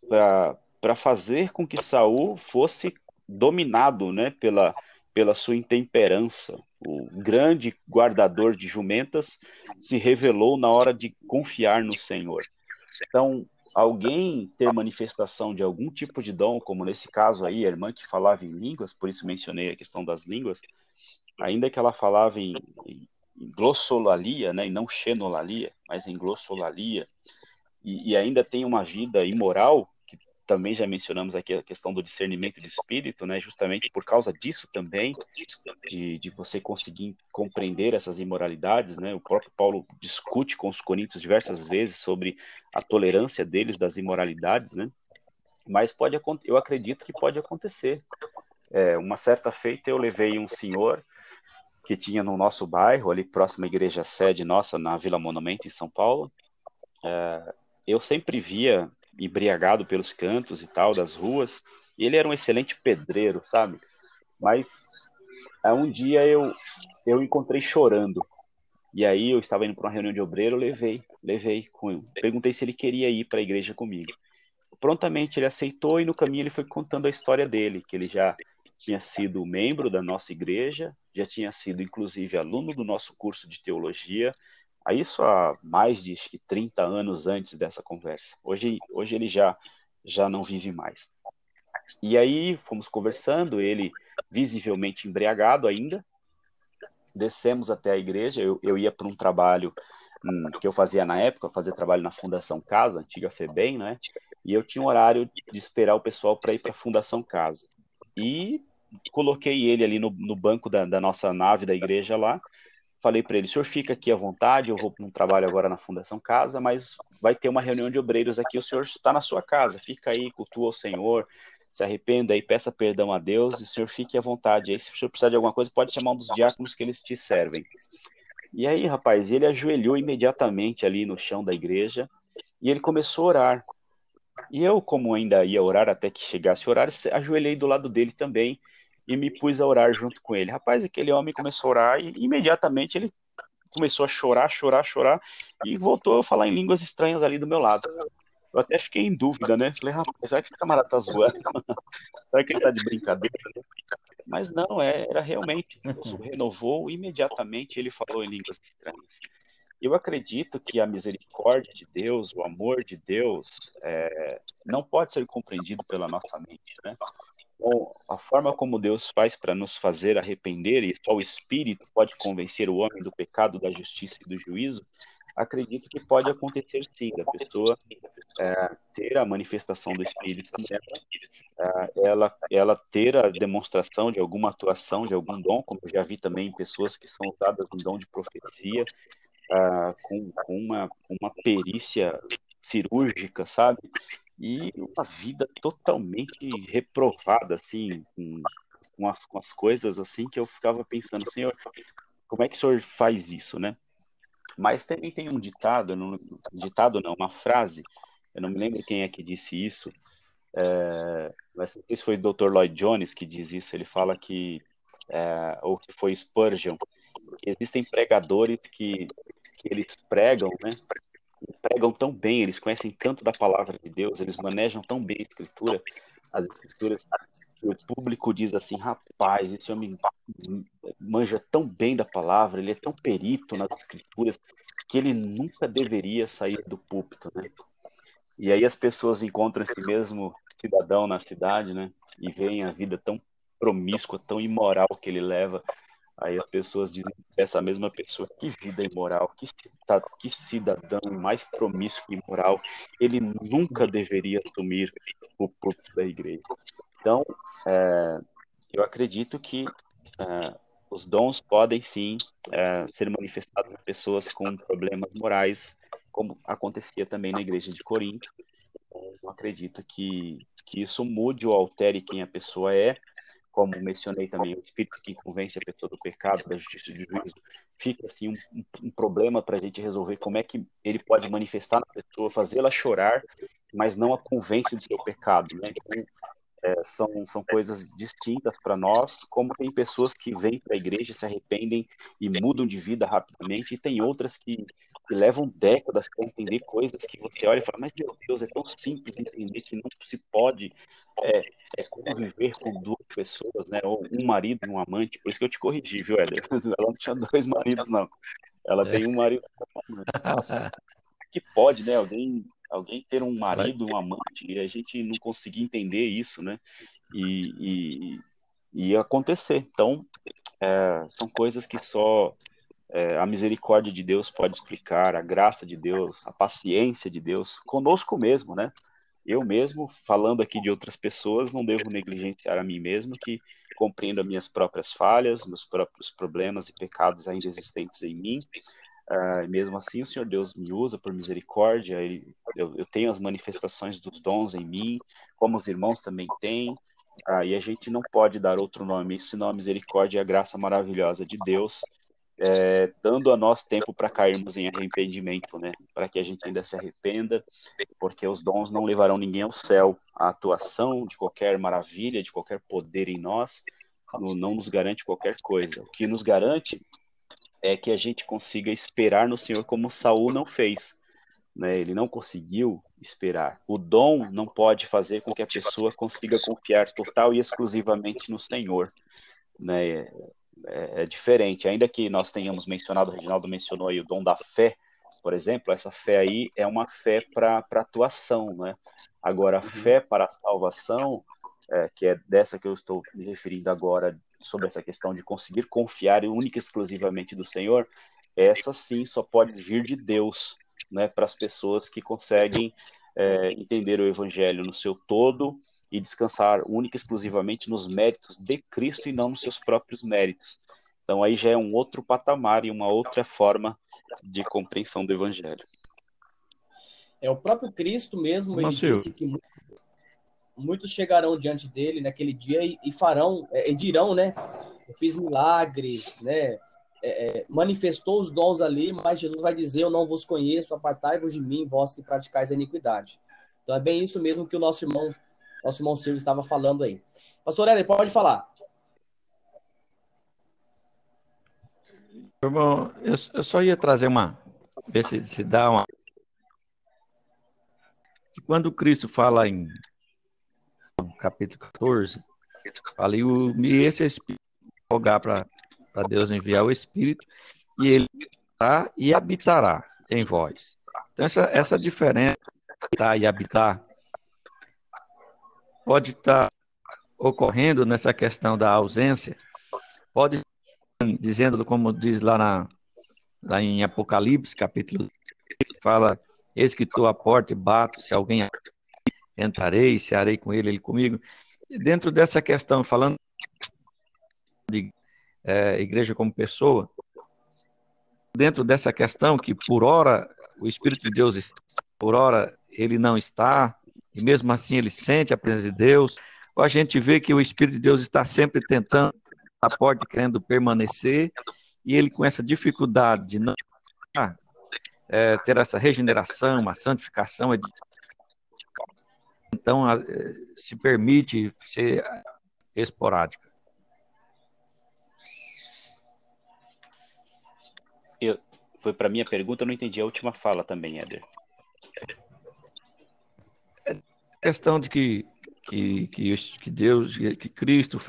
para fazer com que Saul fosse dominado, né, pela pela sua intemperança. O grande guardador de jumentas se revelou na hora de confiar no Senhor. Então, alguém ter manifestação de algum tipo de dom, como nesse caso aí, a irmã que falava em línguas, por isso mencionei a questão das línguas, ainda que ela falava em, em glossolalia, né, e não xenolalia, mas em glossolalia, e, e ainda tem uma vida imoral, também já mencionamos aqui a questão do discernimento de espírito, né? Justamente por causa disso também, de, de você conseguir compreender essas imoralidades, né? O próprio Paulo discute com os coríntios diversas vezes sobre a tolerância deles das imoralidades, né? Mas pode eu acredito que pode acontecer. É, uma certa feita eu levei um senhor que tinha no nosso bairro, ali próximo à igreja sede nossa, na Vila Monumento, em São Paulo. É, eu sempre via embriagado pelos cantos e tal das ruas. E ele era um excelente pedreiro, sabe? Mas um dia eu eu encontrei chorando. E aí eu estava indo para uma reunião de obreiro, levei, levei com perguntei se ele queria ir para a igreja comigo. Prontamente ele aceitou e no caminho ele foi contando a história dele, que ele já tinha sido membro da nossa igreja, já tinha sido inclusive aluno do nosso curso de teologia, isso há mais de 30 anos antes dessa conversa. Hoje, hoje ele já, já não vive mais. E aí fomos conversando, ele visivelmente embriagado ainda. Descemos até a igreja, eu, eu ia para um trabalho hum, que eu fazia na época, fazer trabalho na Fundação Casa, antiga FEBEM, né? E eu tinha um horário de esperar o pessoal para ir para a Fundação Casa. E coloquei ele ali no, no banco da, da nossa nave da igreja lá, falei para ele: o senhor fica aqui à vontade, eu vou para um trabalho agora na Fundação Casa, mas vai ter uma reunião de obreiros aqui, o senhor está na sua casa, fica aí, cultua o Senhor, se arrependa e peça perdão a Deus, e o senhor fique à vontade. Aí, se o senhor precisar de alguma coisa, pode chamar um dos diáconos que eles te servem. E aí, rapaz, ele ajoelhou imediatamente ali no chão da igreja e ele começou a orar. E eu, como ainda ia orar até que chegasse o horário, ajoelhei do lado dele também e me pus a orar junto com ele. Rapaz, aquele homem começou a orar e imediatamente ele começou a chorar, chorar, chorar e voltou a falar em línguas estranhas ali do meu lado. Eu até fiquei em dúvida, né? Falei, rapaz, será que esse camarada tá zoando? será que ele tá de brincadeira? Mas não, é, era realmente. Deus renovou imediatamente ele falou em línguas estranhas. Eu acredito que a misericórdia de Deus, o amor de Deus, é, não pode ser compreendido pela nossa mente, né? Então, a forma como Deus faz para nos fazer arrepender, e só o Espírito pode convencer o homem do pecado, da justiça e do juízo, acredito que pode acontecer sim, da pessoa é, ter a manifestação do Espírito é, ela, ela ter a demonstração de alguma atuação, de algum dom, como eu já vi também pessoas que são usadas em dom de profecia, é, com, com uma, uma perícia cirúrgica, sabe? E uma vida totalmente reprovada, assim, com, com, as, com as coisas assim que eu ficava pensando, senhor, como é que o senhor faz isso, né? Mas também tem um ditado, não, ditado não, uma frase, eu não me lembro quem é que disse isso, é, mas não sei se foi o Dr. Lloyd Jones que diz isso, ele fala que, é, ou que foi Spurgeon, que existem pregadores que, que eles pregam, né, pregam tão bem, eles conhecem tanto da palavra de Deus, eles manejam tão bem a escritura, as escrituras, o público diz assim, rapaz, esse homem manja tão bem da palavra, ele é tão perito nas escrituras, que ele nunca deveria sair do púlpito, né? E aí as pessoas encontram esse mesmo cidadão na cidade, né? E veem a vida tão promíscua, tão imoral que ele leva. Aí as pessoas dizem essa mesma pessoa, que vida imoral, que, que cidadão mais promíscuo e imoral, ele nunca deveria assumir o púlpito da igreja. Então, é, eu acredito que é, os dons podem sim é, ser manifestados em pessoas com problemas morais, como acontecia também na igreja de Corinto. Eu acredito que, que isso mude ou altere quem a pessoa é, como mencionei também, o espírito que convence a pessoa do pecado, da justiça e do juízo, fica assim um, um, problema para a gente resolver como é que ele pode manifestar na pessoa, fazê-la chorar, mas não a convence do seu pecado. Né? Então, é, são, são coisas distintas para nós, como tem pessoas que vêm para a igreja, se arrependem e mudam de vida rapidamente, e tem outras que, que levam décadas para entender coisas que você olha e fala, mas meu Deus, é tão simples entender que não se pode é, é conviver com duas pessoas, né? Ou um marido e um amante, por isso que eu te corrigi, viu, Éder? Ela não tinha dois maridos, não. Ela tem um marido e um amante. Que pode, né? Alguém alguém ter um marido, um amante, e a gente não conseguir entender isso, né? E, e, e acontecer. Então, é, são coisas que só é, a misericórdia de Deus pode explicar, a graça de Deus, a paciência de Deus, conosco mesmo, né? Eu mesmo, falando aqui de outras pessoas, não devo negligenciar a mim mesmo, que compreendo as minhas próprias falhas, meus próprios problemas e pecados ainda existentes em mim, Uh, mesmo assim, o Senhor Deus me usa por misericórdia, eu, eu, tenho as manifestações dos dons em mim, como os irmãos também têm, uh, e a gente não pode dar outro nome senão a misericórdia e a graça maravilhosa de Deus, é, dando a nós tempo para cairmos em arrependimento, né? Para que a gente ainda se arrependa, porque os dons não levarão ninguém ao céu. A atuação de qualquer maravilha, de qualquer poder em nós, não nos garante qualquer coisa. O que nos garante é que a gente consiga esperar no Senhor como Saul não fez. Né? Ele não conseguiu esperar. O dom não pode fazer com que a pessoa consiga confiar total e exclusivamente no Senhor. Né? É, é diferente. Ainda que nós tenhamos mencionado, o Reginaldo mencionou aí o dom da fé, por exemplo, essa fé aí é uma fé para atuação, né? Agora, a fé para a salvação, é, que é dessa que eu estou me referindo agora, sobre essa questão de conseguir confiar única e exclusivamente do Senhor, essa sim só pode vir de Deus, né, para as pessoas que conseguem é, entender o Evangelho no seu todo e descansar única e exclusivamente nos méritos de Cristo e não nos seus próprios méritos. Então aí já é um outro patamar e uma outra forma de compreensão do Evangelho. É o próprio Cristo mesmo, ele disse que muitos chegarão diante dele naquele dia e, e farão, é, e dirão, né? Eu fiz milagres, né? É, é, manifestou os dons ali, mas Jesus vai dizer: Eu não vos conheço, apartai-vos de mim, vós que praticais a iniquidade. Então é bem isso mesmo que o nosso irmão, nosso irmão Silvio estava falando aí. Pastor Heller, pode falar. Bom, eu, eu só ia trazer uma, ver se, se dá uma. Quando Cristo fala em capítulo 14, ali o esse espírito rogar para Deus enviar o espírito e ele tá e habitará em vós. Então essa essa diferença tá e habitar pode estar ocorrendo nessa questão da ausência, pode dizendo como diz lá na lá em Apocalipse, capítulo fala Eis que estou à porta e bato, se alguém entrarei, cearei com ele, ele comigo. Dentro dessa questão, falando de é, igreja como pessoa, dentro dessa questão que por hora o Espírito de Deus está, por hora ele não está, e mesmo assim ele sente a presença de Deus, ou a gente vê que o Espírito de Deus está sempre tentando a porta, querendo permanecer, e ele com essa dificuldade de não é, ter essa regeneração, uma santificação, é então se permite ser esporádica. Eu, foi para minha pergunta, eu não entendi a última fala também, Éder. Questão de que, que, que, Deus, que Cristo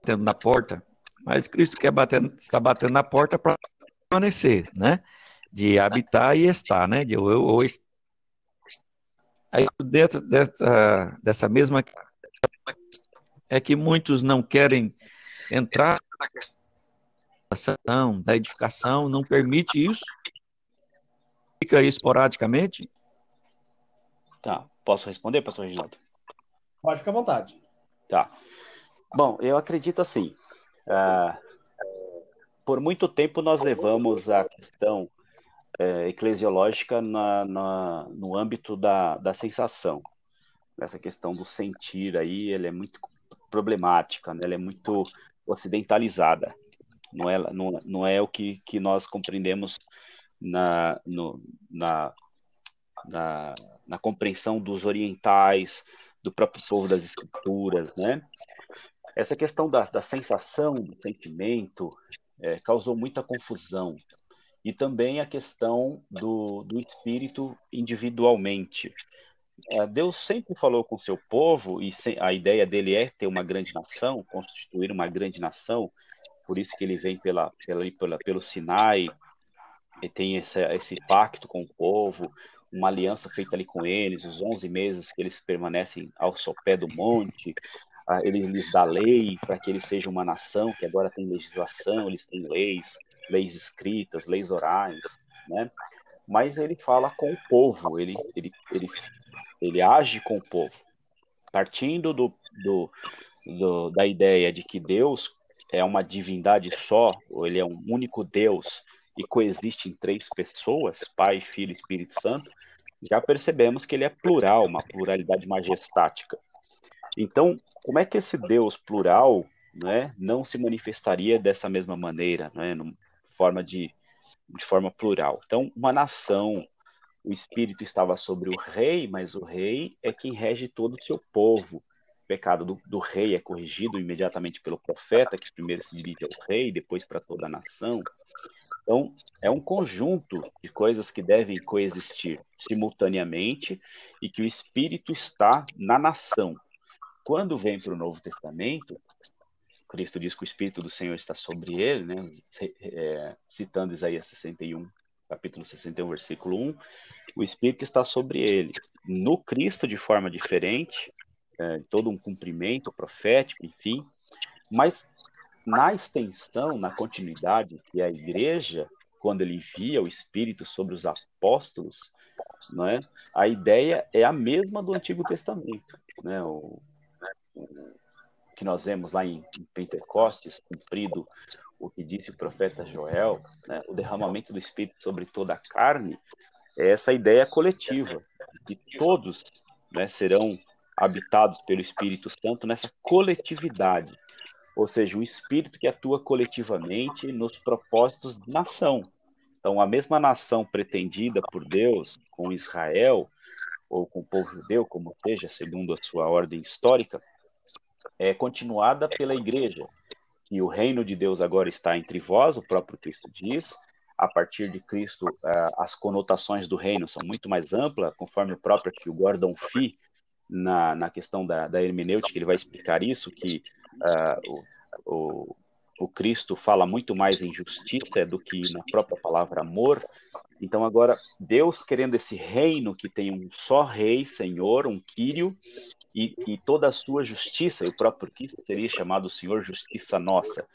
batendo na porta, mas Cristo quer bater, está batendo na porta para permanecer, né? De habitar e estar, né? De eu, eu, eu Aí dentro dessa, dessa mesma é que muitos não querem entrar na da edificação, não permite isso, fica esporadicamente. Tá, posso responder, pastor Reginaldo? Pode ficar à vontade. Tá. Bom, eu acredito assim, uh, por muito tempo nós levamos a questão uh, eclesiológica na, na, no âmbito da, da sensação. Essa questão do sentir aí, ele é muito problemática, né? ela é muito ocidentalizada. Não é, não, não é o que, que nós compreendemos na, no, na, na, na compreensão dos orientais, do próprio povo das escrituras, né? Essa questão da, da sensação, do sentimento, é, causou muita confusão. E também a questão do, do espírito individualmente. É, Deus sempre falou com seu povo, e a ideia dele é ter uma grande nação, constituir uma grande nação, por isso que ele vem pela, pela, pela pelo Sinai, e tem esse, esse pacto com o povo, uma aliança feita ali com eles, os 11 meses que eles permanecem ao sopé do monte, ele lhes dá lei para que eles sejam uma nação que agora tem legislação, eles têm leis, leis escritas, leis orais, né? Mas ele fala com o povo, ele, ele, ele, ele age com o povo. Partindo do, do, do, da ideia de que Deus é uma divindade só, ou ele é um único Deus e coexiste em três pessoas, Pai, Filho e Espírito Santo, já percebemos que ele é plural, uma pluralidade majestática. Então, como é que esse Deus plural né, não se manifestaria dessa mesma maneira, né, forma de, de forma plural? Então, uma nação, o Espírito estava sobre o rei, mas o rei é quem rege todo o seu povo. Pecado do, do rei é corrigido imediatamente pelo profeta, que primeiro se dirige ao rei, depois para toda a nação. Então, é um conjunto de coisas que devem coexistir simultaneamente e que o Espírito está na nação. Quando vem para o Novo Testamento, Cristo diz que o Espírito do Senhor está sobre ele, né? É, citando Isaías 61, capítulo 61, versículo 1, o Espírito está sobre ele. No Cristo, de forma diferente, é, todo um cumprimento profético, enfim, mas na extensão, na continuidade, que a igreja, quando ele envia o Espírito sobre os apóstolos, não é? a ideia é a mesma do Antigo Testamento. Né? O, que nós vemos lá em, em Pentecostes, cumprido o que disse o profeta Joel, né, o derramamento do Espírito sobre toda a carne, é essa ideia coletiva, que todos né, serão habitados pelo Espírito Santo nessa coletividade, ou seja, um Espírito que atua coletivamente nos propósitos de nação. Então, a mesma nação pretendida por Deus com Israel, ou com o povo judeu, como seja, segundo a sua ordem histórica, é continuada pela igreja, que o reino de Deus agora está entre vós, o próprio Cristo diz. A partir de Cristo, as conotações do reino são muito mais amplas, conforme o próprio que o Gordon Fee, na, na questão da, da hermenêutica, ele vai explicar isso, que uh, o, o, o Cristo fala muito mais em justiça do que na própria palavra amor. Então, agora, Deus querendo esse reino que tem um só rei, Senhor, um Quírio, e, e toda a sua justiça, e o próprio Cristo seria chamado Senhor Justiça Nossa.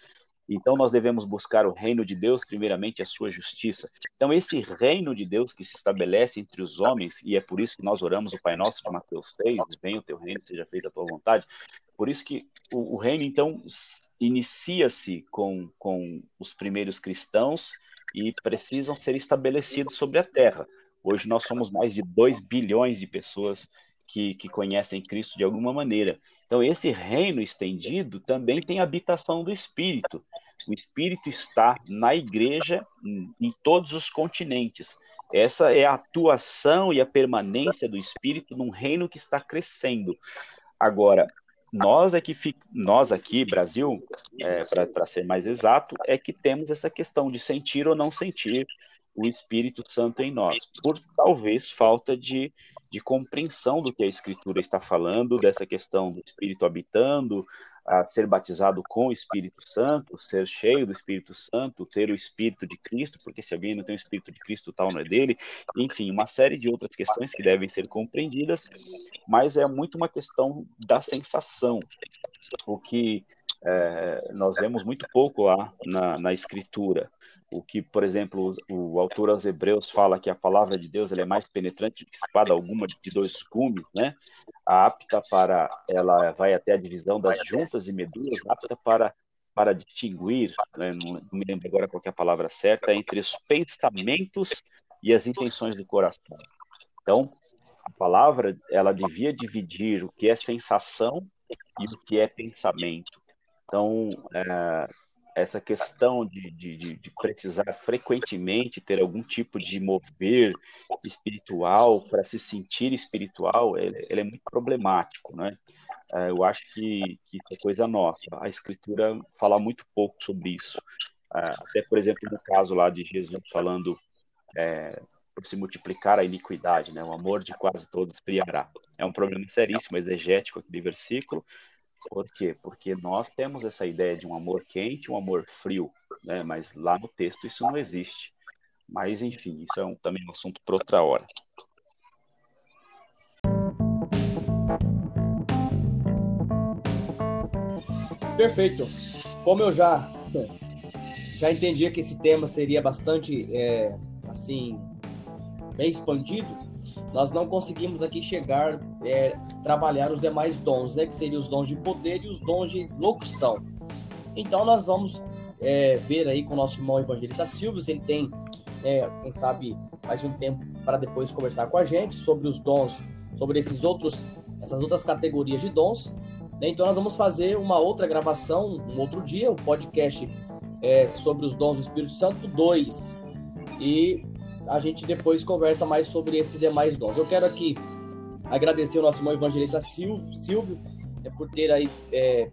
Então nós devemos buscar o reino de Deus, primeiramente a sua justiça. Então esse reino de Deus que se estabelece entre os homens, e é por isso que nós oramos o Pai Nosso de Mateus 3, venha o teu reino, seja feita a tua vontade. Por isso que o, o reino então inicia-se com, com os primeiros cristãos e precisam ser estabelecidos sobre a terra. Hoje nós somos mais de 2 bilhões de pessoas que, que conhecem Cristo de alguma maneira. Então, esse reino estendido também tem habitação do Espírito. O Espírito está na igreja em, em todos os continentes. Essa é a atuação e a permanência do Espírito num reino que está crescendo. Agora, nós aqui, nós aqui Brasil, é, para ser mais exato, é que temos essa questão de sentir ou não sentir, o Espírito Santo em nós, por talvez falta de, de compreensão do que a Escritura está falando, dessa questão do Espírito habitando, a ser batizado com o Espírito Santo, ser cheio do Espírito Santo, ter o Espírito de Cristo, porque se alguém não tem o Espírito de Cristo, tal não é dele. Enfim, uma série de outras questões que devem ser compreendidas, mas é muito uma questão da sensação, o que é, nós vemos muito pouco lá na, na Escritura o que, por exemplo, o, autor aos Hebreus fala que a palavra de Deus é mais penetrante que espada alguma de dois cumes, né? Apta para, ela vai até a divisão das juntas e medulas, apta para para distinguir, né? não, não, me lembro agora qual é a palavra certa, entre os pensamentos e as intenções do coração. Então, a palavra ela devia dividir o que é sensação e o que é pensamento. Então, é, essa questão de, de, de, precisar frequentemente ter algum tipo de mover espiritual para se sentir espiritual, ele, ele, é muito problemático, né? É, eu acho que, que é coisa nossa. A Escritura fala muito pouco sobre isso. É, até, por exemplo, no caso lá de Jesus falando é, por se multiplicar a iniquidade, né? O amor de quase todos esfriará. É um problema seríssimo, exegético aquele versículo, por quê? Porque nós temos essa ideia de um amor quente, um amor frio, né? Mas lá no texto isso não existe. Mas enfim, isso é um, também um assunto para outra hora. Perfeito. Como eu já já entendi que esse tema seria bastante é, assim bem expandido, nós não conseguimos aqui chegar, é, trabalhar os demais dons, né, que seriam os dons de poder e os dons de locução. Então nós vamos é, ver aí com o nosso irmão evangelista Silvio, se ele tem, é, quem sabe, mais um tempo para depois conversar com a gente sobre os dons, sobre esses outros, essas outras categorias de dons. Né? Então nós vamos fazer uma outra gravação, um outro dia, um podcast é, sobre os dons do Espírito Santo 2. E a gente depois conversa mais sobre esses demais dons. Eu quero aqui agradecer o nosso irmão evangelista Silvio, Silvio é, por ter aí é,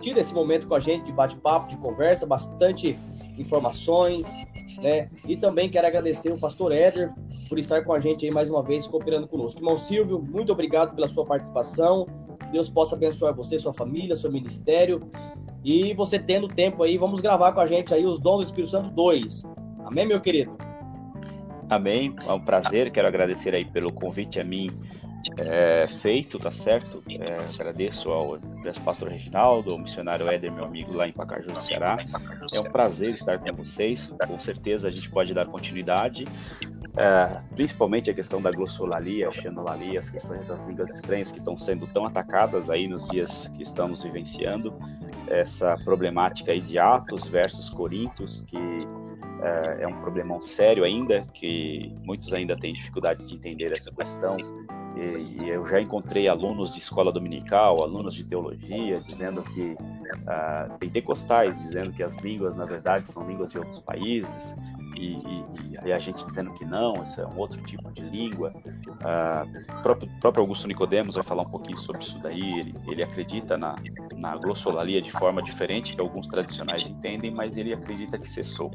tido esse momento com a gente de bate-papo, de conversa, bastante informações, né? E também quero agradecer o pastor Éder por estar com a gente aí mais uma vez, cooperando conosco. Irmão Silvio, muito obrigado pela sua participação. Deus possa abençoar você, sua família, seu ministério. E você tendo tempo aí, vamos gravar com a gente aí os dons do Espírito Santo 2. Amém, meu querido? Amém. É um prazer. Quero agradecer aí pelo convite a mim é, feito, tá certo? É, agradeço ao pastor Reginaldo, ao missionário Éder, meu amigo lá em Pacaju, do Ceará. É um prazer estar com vocês. Com certeza a gente pode dar continuidade. É, principalmente a questão da glossolalia, xenolalia, as questões das línguas estranhas que estão sendo tão atacadas aí nos dias que estamos vivenciando. Essa problemática aí de Atos versus Coríntios, que é, é um problemão sério ainda, que muitos ainda têm dificuldade de entender essa questão. E, e eu já encontrei alunos de escola dominical, alunos de teologia, dizendo que uh, pentecostais, dizendo que as línguas, na verdade, são línguas de outros países, e, e, e, a gente dizendo que não, isso é um outro tipo de língua. Uh, próprio, próprio Augusto Nicodemos vai falar um pouquinho sobre isso daí. Ele, ele acredita na, na glossolalia de forma diferente que alguns tradicionais entendem, mas ele acredita que cessou.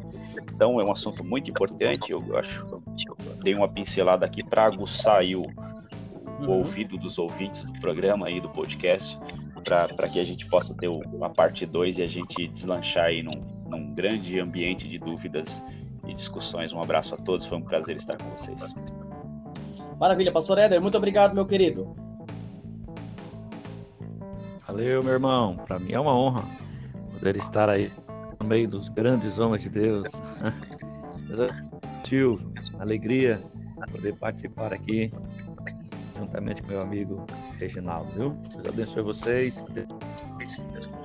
Então é um assunto muito importante. Eu, eu acho, eu dei uma pincelada aqui para aguçar aí o, o uhum. ouvido dos ouvintes do programa aí do podcast, para que a gente possa ter uma parte 2 e a gente deslanchar aí num, num grande ambiente de dúvidas e discussões. Um abraço a todos, foi um prazer estar com vocês. Maravilha, pastor Éder, muito obrigado, meu querido. Valeu, meu irmão. Para mim é uma honra poder estar aí no meio dos grandes homens de Deus. Tio, alegria poder participar aqui juntamente com meu amigo Reginaldo, viu? Deus abençoe vocês,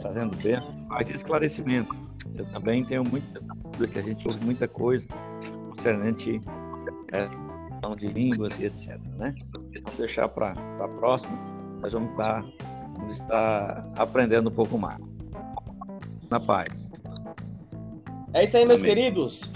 fazendo bem, faz esclarecimento. Eu também tenho muita que a gente ouve muita coisa concernente é, de línguas e etc. Né? Vamos deixar para a próxima, nós vamos estar, tá, vamos estar aprendendo um pouco mais. Na paz. É isso aí, meus Amém. queridos.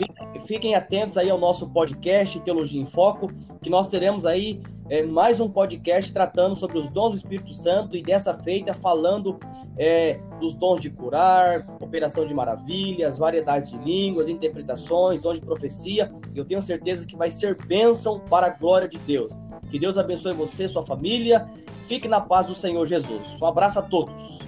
Fiquem atentos aí ao nosso podcast Teologia em Foco, que nós teremos aí é, mais um podcast tratando sobre os dons do Espírito Santo e dessa feita falando é, dos dons de curar, operação de maravilhas, variedades de línguas, interpretações, dons de profecia. Eu tenho certeza que vai ser bênção para a glória de Deus. Que Deus abençoe você, sua família. Fique na paz do Senhor Jesus. Um abraço a todos.